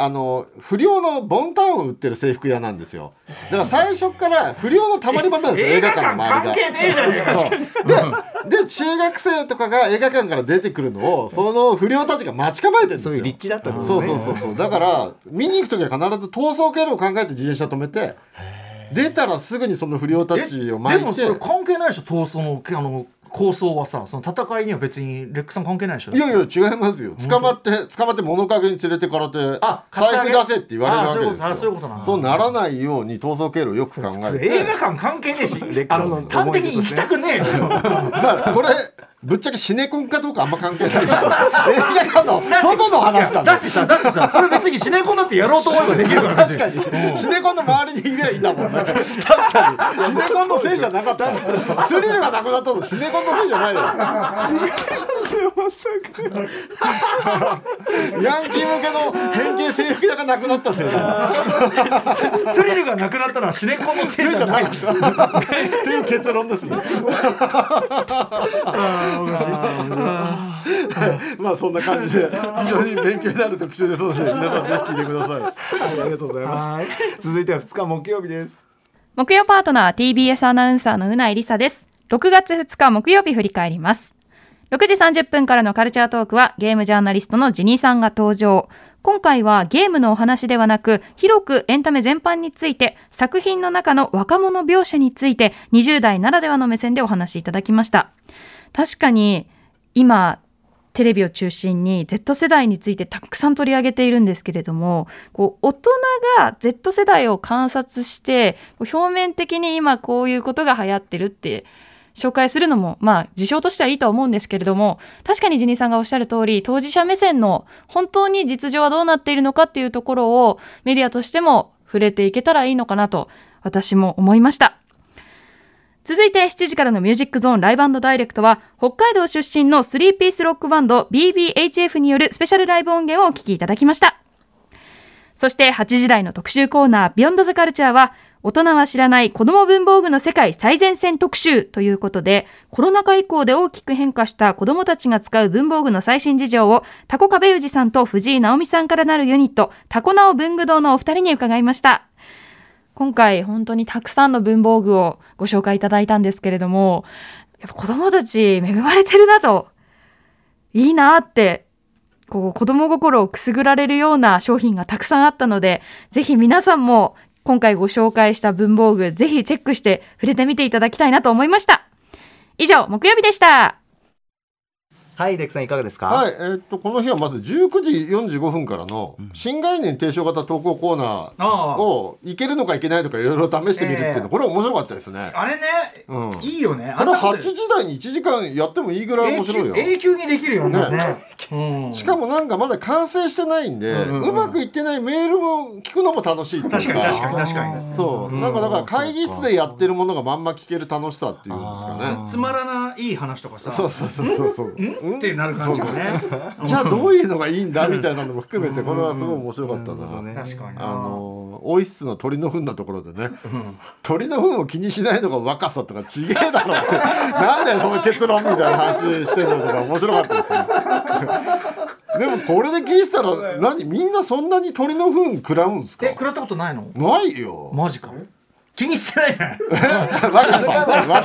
あの不良のボンタンを売ってる制服屋なんですよ。だから最初から不良のたまり場なんですよ映画館。の周りが。でで中学生とかが映画館から出てくるのをその不良たちが待ち構えてるんですよ。そういう立地だったんですそね。うそうそうそう。だから見に行く時は必ず逃走経路を考えて自転車止めて出たらすぐにその不良たちを巻でもいてそれ関係ないでしょ？闘争のあの構想はさその戦いには別にレックさん関係ないでしょ？いやいや違いますよ。捕まって捕まって物陰に連れてからてあ財布出せって言われるわけですよ。あそういうなそうならないように逃走経路をよく考そえてれ映画館関係ねえしあの？端的に行きたくねえよまあこれぶっちゃけシネコンかどうかあんま関係ないです。よ映画館の外の話だだしさだしさそれ別にシネコンだってやろうと思えばできるから。確かに。シネコンの周りにいりゃいいんだもんね確かに。シネコンのせいじゃなかった。スリルがなくなったのシネコンのせいじゃないよ。ヤンキー向けの変形制服屋がなくなったせいだ。スリルがなくなったのはシネコンのせいじゃない。っていう結論ですね (laughs) まあそんな感じで非常に勉強になる特集ですので皆さんぜひ聞いてください。ありがとうございます。続いては2日木曜日です。木曜パートナー TBS アナウンサーのうないりさです。6月2日木曜日振り返ります。6時30分からのカルチャートークはゲームジャーナリストのジニーさんが登場。今回はゲームのお話ではなく、広くエンタメ全般について、作品の中の若者描写について、20代ならではの目線でお話しいただきました。確かに、今、テレビを中心に Z 世代についてたくさん取り上げているんですけれどもこう大人が Z 世代を観察して表面的に今こういうことが流行ってるって紹介するのもまあ事象としてはいいと思うんですけれども確かにジニーさんがおっしゃる通り当事者目線の本当に実情はどうなっているのかっていうところをメディアとしても触れていけたらいいのかなと私も思いました。続いて7時からのミュージックゾーンライブダイレクトは北海道出身の3ピースロックバンド BBHF によるスペシャルライブ音源をお聴きいただきました。そして8時台の特集コーナービヨンドザカルチャーは大人は知らない子供文房具の世界最前線特集ということでコロナ禍以降で大きく変化した子供たちが使う文房具の最新事情をタコ壁氏さんと藤井直美さんからなるユニットタコナオ文具堂のお二人に伺いました。今回本当にたくさんの文房具をご紹介いただいたんですけれども、やっぱ子供たち恵まれてるなと、いいなって、こう子供心をくすぐられるような商品がたくさんあったので、ぜひ皆さんも今回ご紹介した文房具ぜひチェックして触れてみていただきたいなと思いました。以上木曜日でした。はいレクさんいかがですか？はい、えーっとこの日はまず19時45分からの新概念提唱型投稿コーナああー。をいけるのかいけないのかいろいろ試してみるっていうの、ええこれ面白かったですね。あれね、うん。いいよね。これ8あんなこと時台に1時間やってもいいぐらい面白いよ。永久永久にできるよね。ね。うん。しかもなんかまだ完成してないんで、ううんうん。うんまくいってないメールも聞くのも楽しい確かに確かに確かに。そう、なんかだから会議室でやってるものがまんま聞ける楽しさっていうんですかね。つまらない話とかさ。そうそうそうそうそう。んってなる感じがね。(laughs) じゃあどういうのがいいんだみたいなのも含めてこれはすごい面白かったな。確かにあのオイシスの鳥の糞のところでね、鳥の糞を気にしないのが若さとかちげえだろって。(laughs) なんだよその結論みたいな話してるのとか面白かったですね (laughs) でもこれで聞いてたら何？みんなそんなに鳥の糞食らうんですか？え食らったことないの？ないよ。マジか気にしてないね (laughs) 若さ若若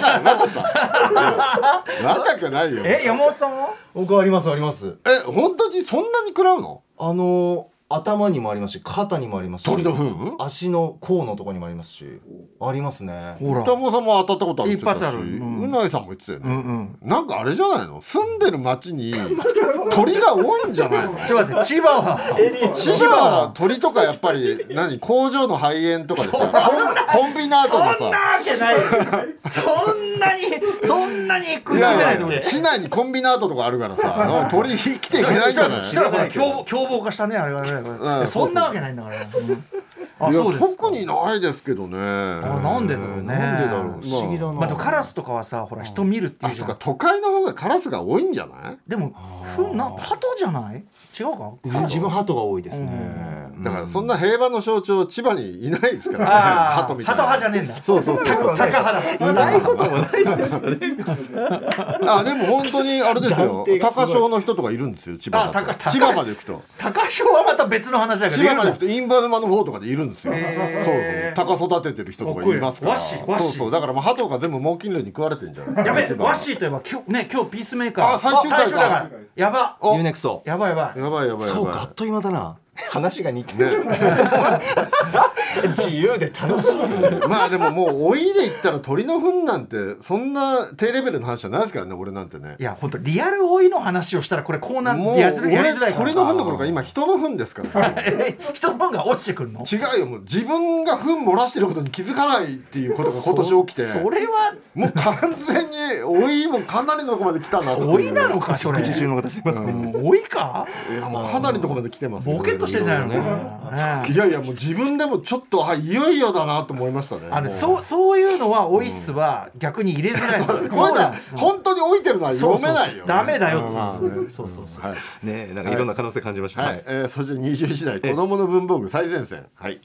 さ。若くないよ。ええ山本さんは？僕ありますあります。本当にそんなに食らうの？あの頭にもありますし肩にもありますし鳥の糞？足の甲のところにもありますしありますね。ほら。北本さんも当たったことあるって言たし。うな、いさんも言ってたよね、うんうん。なんかあれじゃないの？住んでる町に鳥が多いんじゃないの？(laughs) ちょっと待って千葉は？千葉は鳥とかやっぱり (laughs) 何？工場の排煙とかでさコンコンビナートのさ。そんなわけないよそんなにそんなにい崩れなやいと思う市内にコンビナートとかあるからさ (laughs) 鳥来ていけないんじゃない？凶凶暴化したねあれはねそんなわけないんだから。あそうですか。特にないですけどね。あなんでだろうね。なんでだろう。不思議だな、まあ。カラスとかはさほら人見るっていあうじゃん。そっか都会の方がカラスが多いんじゃない？でもふんな鳩じゃない？違うか？自分鳩が多いですね、だからそんな平和の象徴千葉にいないですからねああ鳩みたいな。派じゃねえんだ。そうそうそうそう。タカ派だいないこともないでしょ。あでも本当にあれですよ。高潮の人とかいるんですよ千葉千葉まで行くと。高潮はまた別の話だけど千葉まで行いくとインバウマの方とかでいるんですよ、そうそう鷹育ててる人とかいますから。そうそう。だからもう鳩が全部猛禽類に食われてるんじゃないやべッシーといえば今日ね今日ピースメーカー。あ最終回か。だやば。おユーネクソ。やばいやばい。やばいやばいやばい。そうかあっという間だな話が似てる、ね。自由で楽しいまあでももう老いで言ったら鳥の糞なんてそんな低レベルの話じゃないですからね俺なんてね。いや本当リアル老いの話をしたらこれコーナもうーやりづらいやり俺づらい鳥の糞どころか今人の糞ですから (laughs) え人の方が落ちてくるの？違うよもう。自分が糞漏らしてることに気づかないっていうことが今年起きて。それは？もう完全に老いもかなりのとこまで来たなっていう老いなのかそれ。口中の方すいません、うん老いか？いやもうかなりのとこまで来てますよボとしてんじゃな。いのね。かいやいやもう自分でもちょっとあいよいよだなと思いましたね。あのもそうそういうのはオイスは逆に入れづらいの。(laughs) こうい。う。のは本当に置いてるのは読めないよ、ね、ダメだよっつう。のうん。そうそうそう。はい。ねなんかい。ろんな可能性感じました、はい、えー、そして21時代子供の文房具最前線。はい。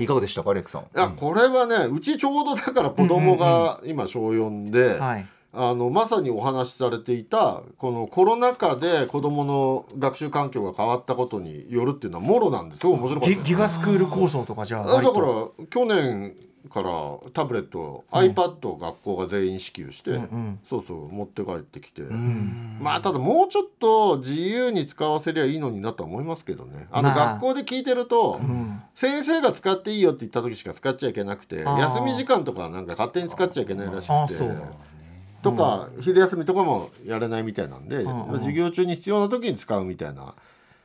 いかがでしたかレックさん。いやこれはねうちちょうどだから子供が今小4で、はいあのまさにお話しされていたこのコロナ禍で子どもの学習環境が変わったことによるっていうのはもろなんです。ごい面白かったギです。ギガスクール構想とかじゃああだ割からと去年からタブレット、iPad を学校が全員支給して、んそうそう持って帰ってきて、まあただもうちょっと自由に使わせりゃいいのになとは思いますけどね。あの、まあ。学校で聞いてると、ん。先生が使っていいよって言った時しか使っちゃいけなくて休み時間とかはなんか勝手に使っちゃいけないらしくてあそう。とか、昼休みとかもやれないみたいなんで、んまあ授業中に必要な時に使うみたいな、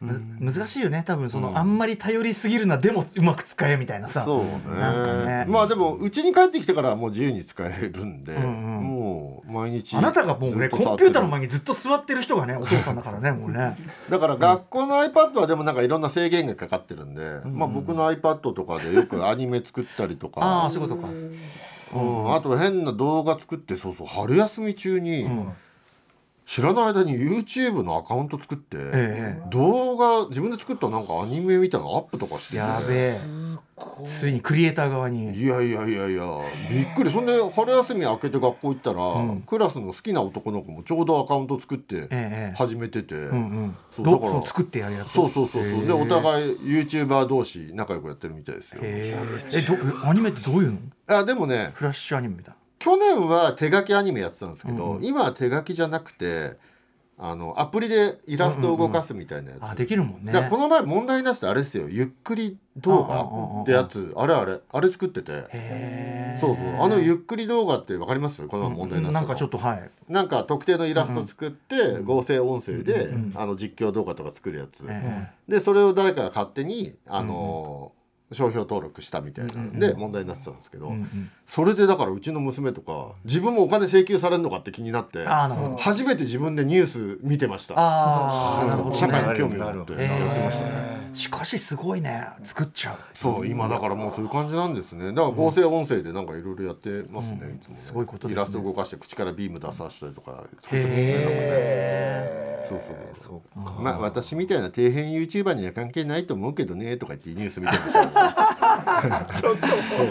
む難しいよね。多分その、うん。あんまり頼りすぎるなでもうまく使えみたいなさ。そうね。ね。まあでもうちに帰ってきてからはもう自由に使えるんで、んうんもう毎日あなたがもうねコンピューターの前ににずっと座ってる人がねお父さんだからね (laughs) もうね。だから学校の iPad はでもなんかいろんな制限がかかってるんで、まあ僕の iPad とかでよくアニメ作ったりとか。ああそういうことかうん、あと変な動画作ってそうそう。春休み中に、知らない間に YouTube のアカウント作って、ええ。動画自分で作ったなんかアニメみたいなのアップとかして。やべえ。ついにクリエイター側に。いやいやいやいや。びっくり。そんで春休み明けて学校行ったら、ん。クラスの好きな男の子もちょうどアカウント作ってええ。始めてて、うんうん。そうだからどそう作ってやるやつ。そうそうそうそう。でお互い YouTuber 同士仲良くやってるみたいですよ。へえ。えどえアニメってどういうの？あでもねフラッシュアニメみたい去年は手書きアニメやってたんですけど、うん今は手書きじゃなくてあのアプリでイラストを動かすみたいなやつ、あできるもんね。この前問題になってたあれですよ。ゆっくり動画ってやつ。あれあれあれ作ってて。そうそう。あのゆっくり動画ってわかります？この前問題になってたのなんかちょっとはい。なんか特定のイラスト作って合成音声でうんあの実況動画とか作るやつ。えでそれを誰かが勝手にあの商標登録したみたいなんで問題になってたんですけどそれでだからうちの娘とか自分もお金請求されるのかって気になって初めて自分でニュース見てました。社会ねに興味を持って。やってましたね。えーしかしすごいね。作っちゃう。そう今だからもうそういう感じなんですね。だから合成音声でなんかいろいろやってますね、いつもね。すごいことですね。イラスト動かして口からビーム出させたりとか作ってますねなんかね。そうそうそう。まあ私みたいな底辺 YouTuber には関係ないと思うけどねとか言ってニュース見てました (laughs) ちょっ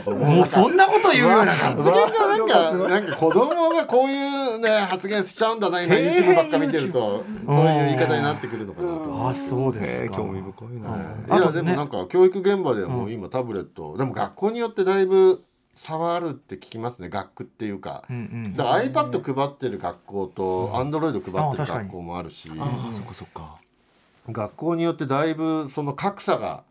ともうそんなこと言うような感じ。発言がなんかなんか子供がこういうね発言しちゃうんだな今 YouTube ばっか見てるとそういう言い方になってくるのかなと。あそうですか。興味深いな。いやでもなんか教育現場ではもう今タブレット、でも学校によってだいぶ差はあるって聞きますね学区っていうか、うんうん。だから iPad 配ってる学校と Android 配ってる学校もあるし、あそっかそっか。学校によってだいぶその格差が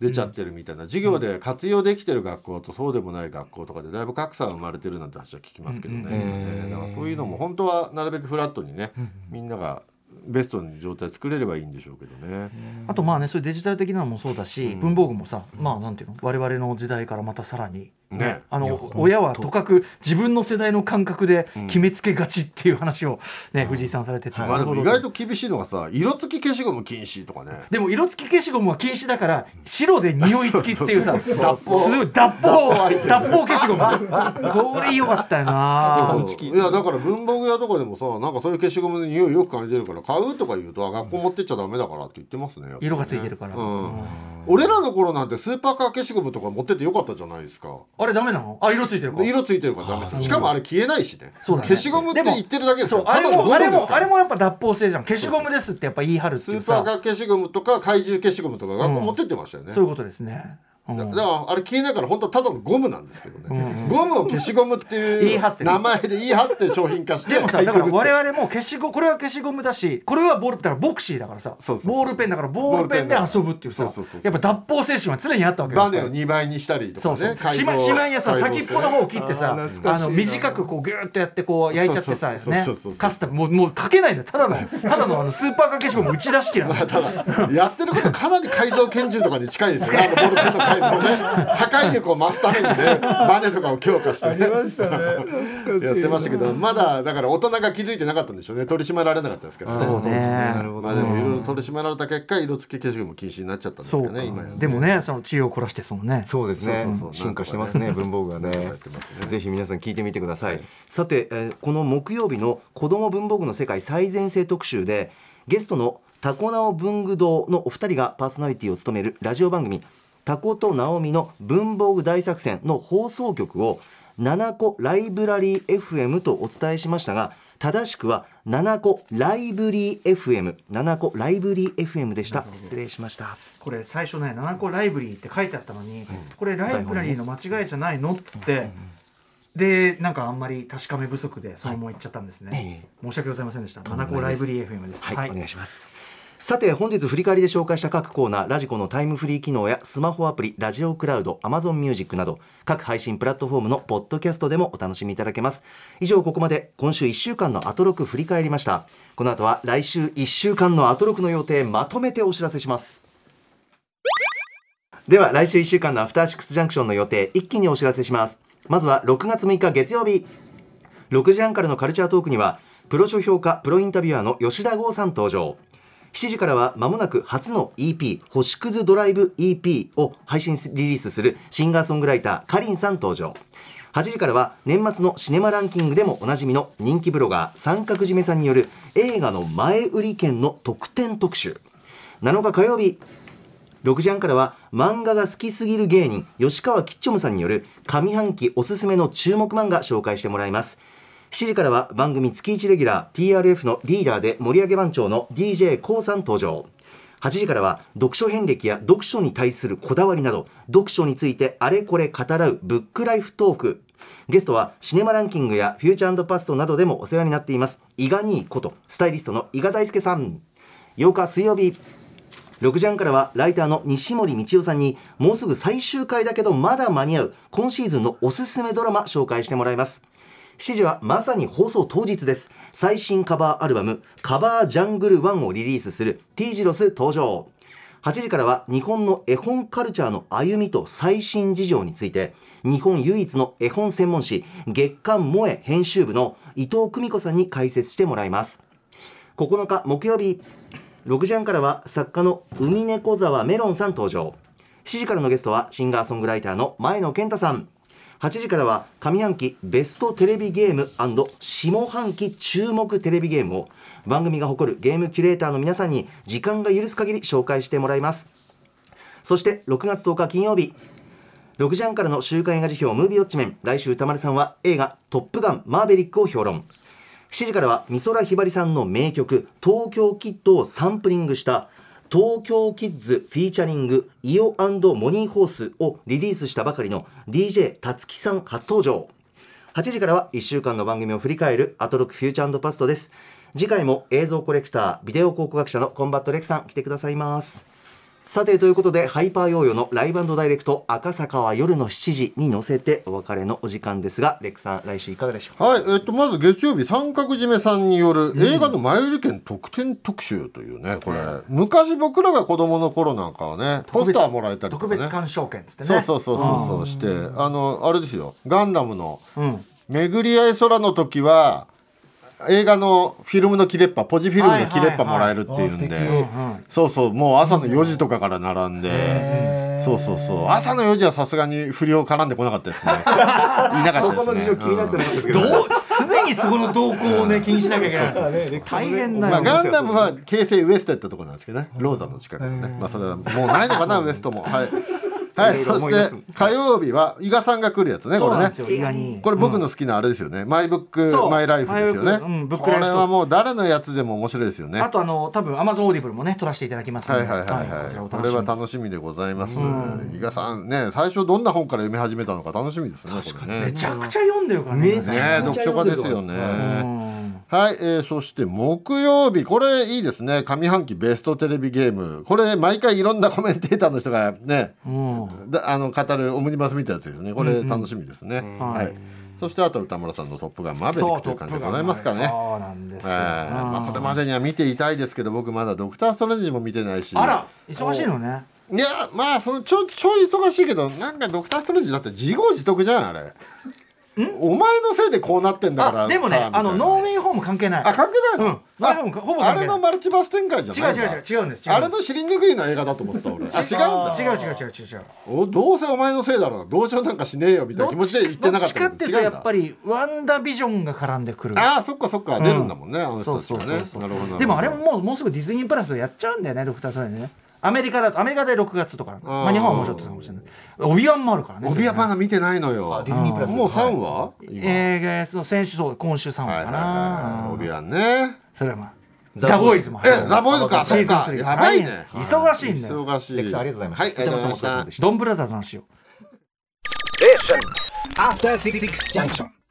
出ちゃってるみたいな、授業で活用できてる学校とそうでもない学校とかでだいぶ格差が生まれてるなんて話は聞きますけどね、えーだからそういうのも本当はなるべくフラットにね、みんながベストな状態作れればいいんでしょうけどね。あとまあねそういうデジタル的なのもそうだし、文房具もさまあなんていうの？我々の時代からまたさらに、ね。あの親はとかく自分の世代の感覚で決めつけがちっていう話をね、藤井さんされてて、まあでも意外と厳しいのがさ色付き消しゴム禁止とかね。でも色付き消しゴムは禁止だから白で匂い付きっていうさす脱法ごい脱法脱法消しゴム。これ良かったよな。いやだから文房具屋とかでもさなんかそういう消しゴムの匂いよく感じてるから買うとか言うとあ学校持ってっちゃダメだからって言ってますね。ね。色がついてるから。うん。俺らの頃なんてスーパーカー消しゴムとか持ってってよかったじゃないですかあれダメなの？あ色ついてるか。で色ついてるからダメです。しかもあれ消えないしね。そうだね。消しゴムって言ってるだけですからただのゴもあれもあれもやっぱ脱法性じゃん。消しゴムですってやっぱ言い張るっていうさ。スーパーカー消しゴムとか怪獣消しゴムとか学校持ってってましたよね、そういうことですね、うんだだからあれ消えないから本当はただのゴムなんですけどね、ゴムを消しゴムっていう名前で言い張って商品化してでもさ (laughs) だから我々も消しゴこれは消しゴムだしこれはボールだからボクシーだからさそうそうそう。ボールペンだからボールペンで遊ぶっていうさやっぱ脱法精神は常にあったわけよ。バネを2倍にしたりとかね。そうそう。しましまいやさ先っぽの方を切ってさあの短くこうギューッとやってこう焼いちゃってさね。カスタムもうもうかけないんだよ。ただの (laughs) ただのあのスーパーカー消しゴム打ち出し機なのやってることかなり改造拳銃とかに近いですよね。あのボールペンのね。破壊力を増すためにねバネとかを強化して。ね。やってましたけどまだだから大人が気づいてなかったんでしょうね。取り締まられなかったですからね。そうね。なるほどまあでもいろいろ取り締まられた結果色付き消しゴム禁止になっちゃったんですかか。ね。今でもねその知恵を凝らしてそのね。そうですね。そうそうそう。進化してますね文房具がね。ぜひ皆さん聞いてみてください、さて、えーこの木曜日の子ども文房具の世界最前線特集でゲストのタコナオ文具堂のお二人がパーソナリティを務めるラジオ番組タコとナオミの文房具大作戦の放送局を七個ライブラリー FM とお伝えしましたが正しくは七個ライブリー FM 七個ライブリー FM でした。失礼しました。これ最初ね七個ライブリーって書いてあったのに、これライブラリーの間違いじゃないのっつって、でなんかあんまり確かめ不足でそのまま言っちゃったんですね、え申し訳ございませんでした。七個ライブリー FM です。はい、お願いしますさて本日振り返りで紹介した各コーナーラジコのタイムフリー機能やスマホアプリラジオクラウド Amazon ミュージックなど各配信プラットフォームのポッドキャストでもお楽しみいただけます。以上ここまで今週1週間のアトロク振り返りました。この後は来週1週間のアトロクの予定まとめてお知らせします。では来週1週間のアフターシックスジャンクションの予定一気にお知らせします。まずは6月6日月曜日。6時半からのカルチャートークにはプロ書評家プロインタビュアーの吉田剛さん登場。7時からは間もなく初の EP「星屑ドライブ EP」を配信リリースするシンガーソングライターかりんさん登場。8時からは年末のシネマランキングでもおなじみの人気ブロガー三角締めさんによる映画の前売り券の特典特集。7日火曜日6時半からは漫画が好きすぎる芸人吉川きっちょむさんによる上半期おすすめの注目漫画紹介してもらいます。7時からは番組月1レギュラー TRF のリーダーで盛り上げ番長の d j k o さん登場。8時からは読書遍歴や読書に対するこだわりなど読書についてあれこれ語らうブックライフトーク。ゲストはシネマランキングやフューチャーパストなどでもお世話になっています伊賀兄ことスタイリストの伊賀大輔さん。8日水曜日。6時半からはライターの西森道夫さんにもうすぐ最終回だけどまだ間に合う今シーズンのおすすめドラマ紹介してもらいます。7時はまさに放送当日です。最新カバーアルバム「カバージャングル1」をリリースする T ジロス登場。8時からは日本の絵本カルチャーの歩みと最新事情について日本唯一の絵本専門誌月刊萌え編集部の伊藤久美子さんに解説してもらいます。9日木曜日6時半からは作家の海猫沢メロンさん登場。7時からのゲストはシンガーソングライターの前野健太さん。8時からは上半期ベストテレビゲーム下半期注目テレビゲームを番組が誇るゲームキュレーターの皆さんに時間が許す限り紹介してもらいます。そして6月10日金曜日6時半からの週刊映画辞表ムービーウォッチメン来週歌丸さんは映画「トップガンマーベリック」を評論。7時からは美空ひばりさんの名曲「東京キッド」をサンプリングした東京キッズフィーチャリングイオモニーホースをリリースしたばかりの DJ たつきさん初登場。8時からは1週間の番組を振り返るアトロックフューチャーパストです。次回も映像コレクタービデオ考古学者のコンバットレクさん来てくださいます。さてということでハイパーヨーヨーのライブダイレクト赤坂は夜の7時に乗せてお別れのお時間ですがレックさん来週いかがでしょうはい、えっと、まず月曜日三角締めさんによる映画の前売り券特典特集というねこれ、昔僕らが子供の頃なんかはねポスターもらえたりとかね。特別鑑賞券っつってね。そうそうそうそうそうしてあのあれですよガンダムのうん「巡り合い空」の時は映画のフィルムの切れっぱポジフィルムの切れっぱもらえるっていうんで、そうそうもう朝の4時とかから並んで、そうそうそう。朝の4時はさすがに不良絡んでこなかったですね。(laughs) いなかったですね。そこの事情気になってなかったですけど、常にそこの動向をね気にしなきゃいけない。大変だよ、まあ、ガンダムは京成ウエストやったところなんですけどね。ローザの近くのね、まあ、それはもうないのかなウエストも。はい、はい、そして火曜日は伊賀さんが来るやつねこれね。これ僕の好きなあれですよね、マイブックマイライフですよね、これはもう誰のやつでも面白いですよね。あとあの多分アマゾンオーディブルもね撮らせていただきますはいはいはいはい、これは楽しみでございます。伊賀さんね、最初どんな本から読み始めたのか楽しみですね。これね。めちゃくちゃ読んでるからね。ねゃ読書家ですようね。んはい、えー、そして木曜日。これいいですね。上半期ベストテレビゲーム。これ毎回いろんなコメンテーターの人がねうん。だあの語るオムニバスみたいなやつですね。これ楽しみですね、うん。はい、はい。そしてあと歌村さんの「トップガンマーベリック」という感じでございますかね。そうなんですえよ、ーまあ、それまででには見ていたいですけど僕まだ「ドクター・ストレンジ」も見てないし。あら忙しいのね。いやまあそのちょちょい忙しいけどなんかドクター・ストレンジだって自業自得じゃんあれお前のせいでこうなってんだからあでもねあのノーウェイホーム関係ない。あ関係ないの、うん。ほぼあれのマルチバース展開じゃない違う違う違う違うんですあれの知りにくいの映画だと思ってた俺。あ違うんだ。違う違う違う違う。おどうせお前のせいだろうな。どうしようなんかしねえよみたいな気持ちで言ってなかったどっちかっやっぱりワンダービジョンが絡んでくる。ああそっかそっか、出るんだもんねあの人たちがね。でもあれももうもうすぐディズニープラスでやっちゃうんだよねドクターストレンジねアメリカだとアメリカで6月とかまあ日本はもうちょっとかもしれない。オビワンもあるからね。オビアパンが見てないのよ。ディズニープラスもう3話、今。えー、その先週そう今週3はいはい話かなはい。オビアンね。それはまあ。ザザ・ボーイズもえザ・ボーイズか。シーズンそっか。3やばいね。忙しいんだよ。忙しい。レックさんありがとうございました。はいありがとうございました。歌丸さんもお疲れ様でしたドンブラザーズの話よ After Six Junction.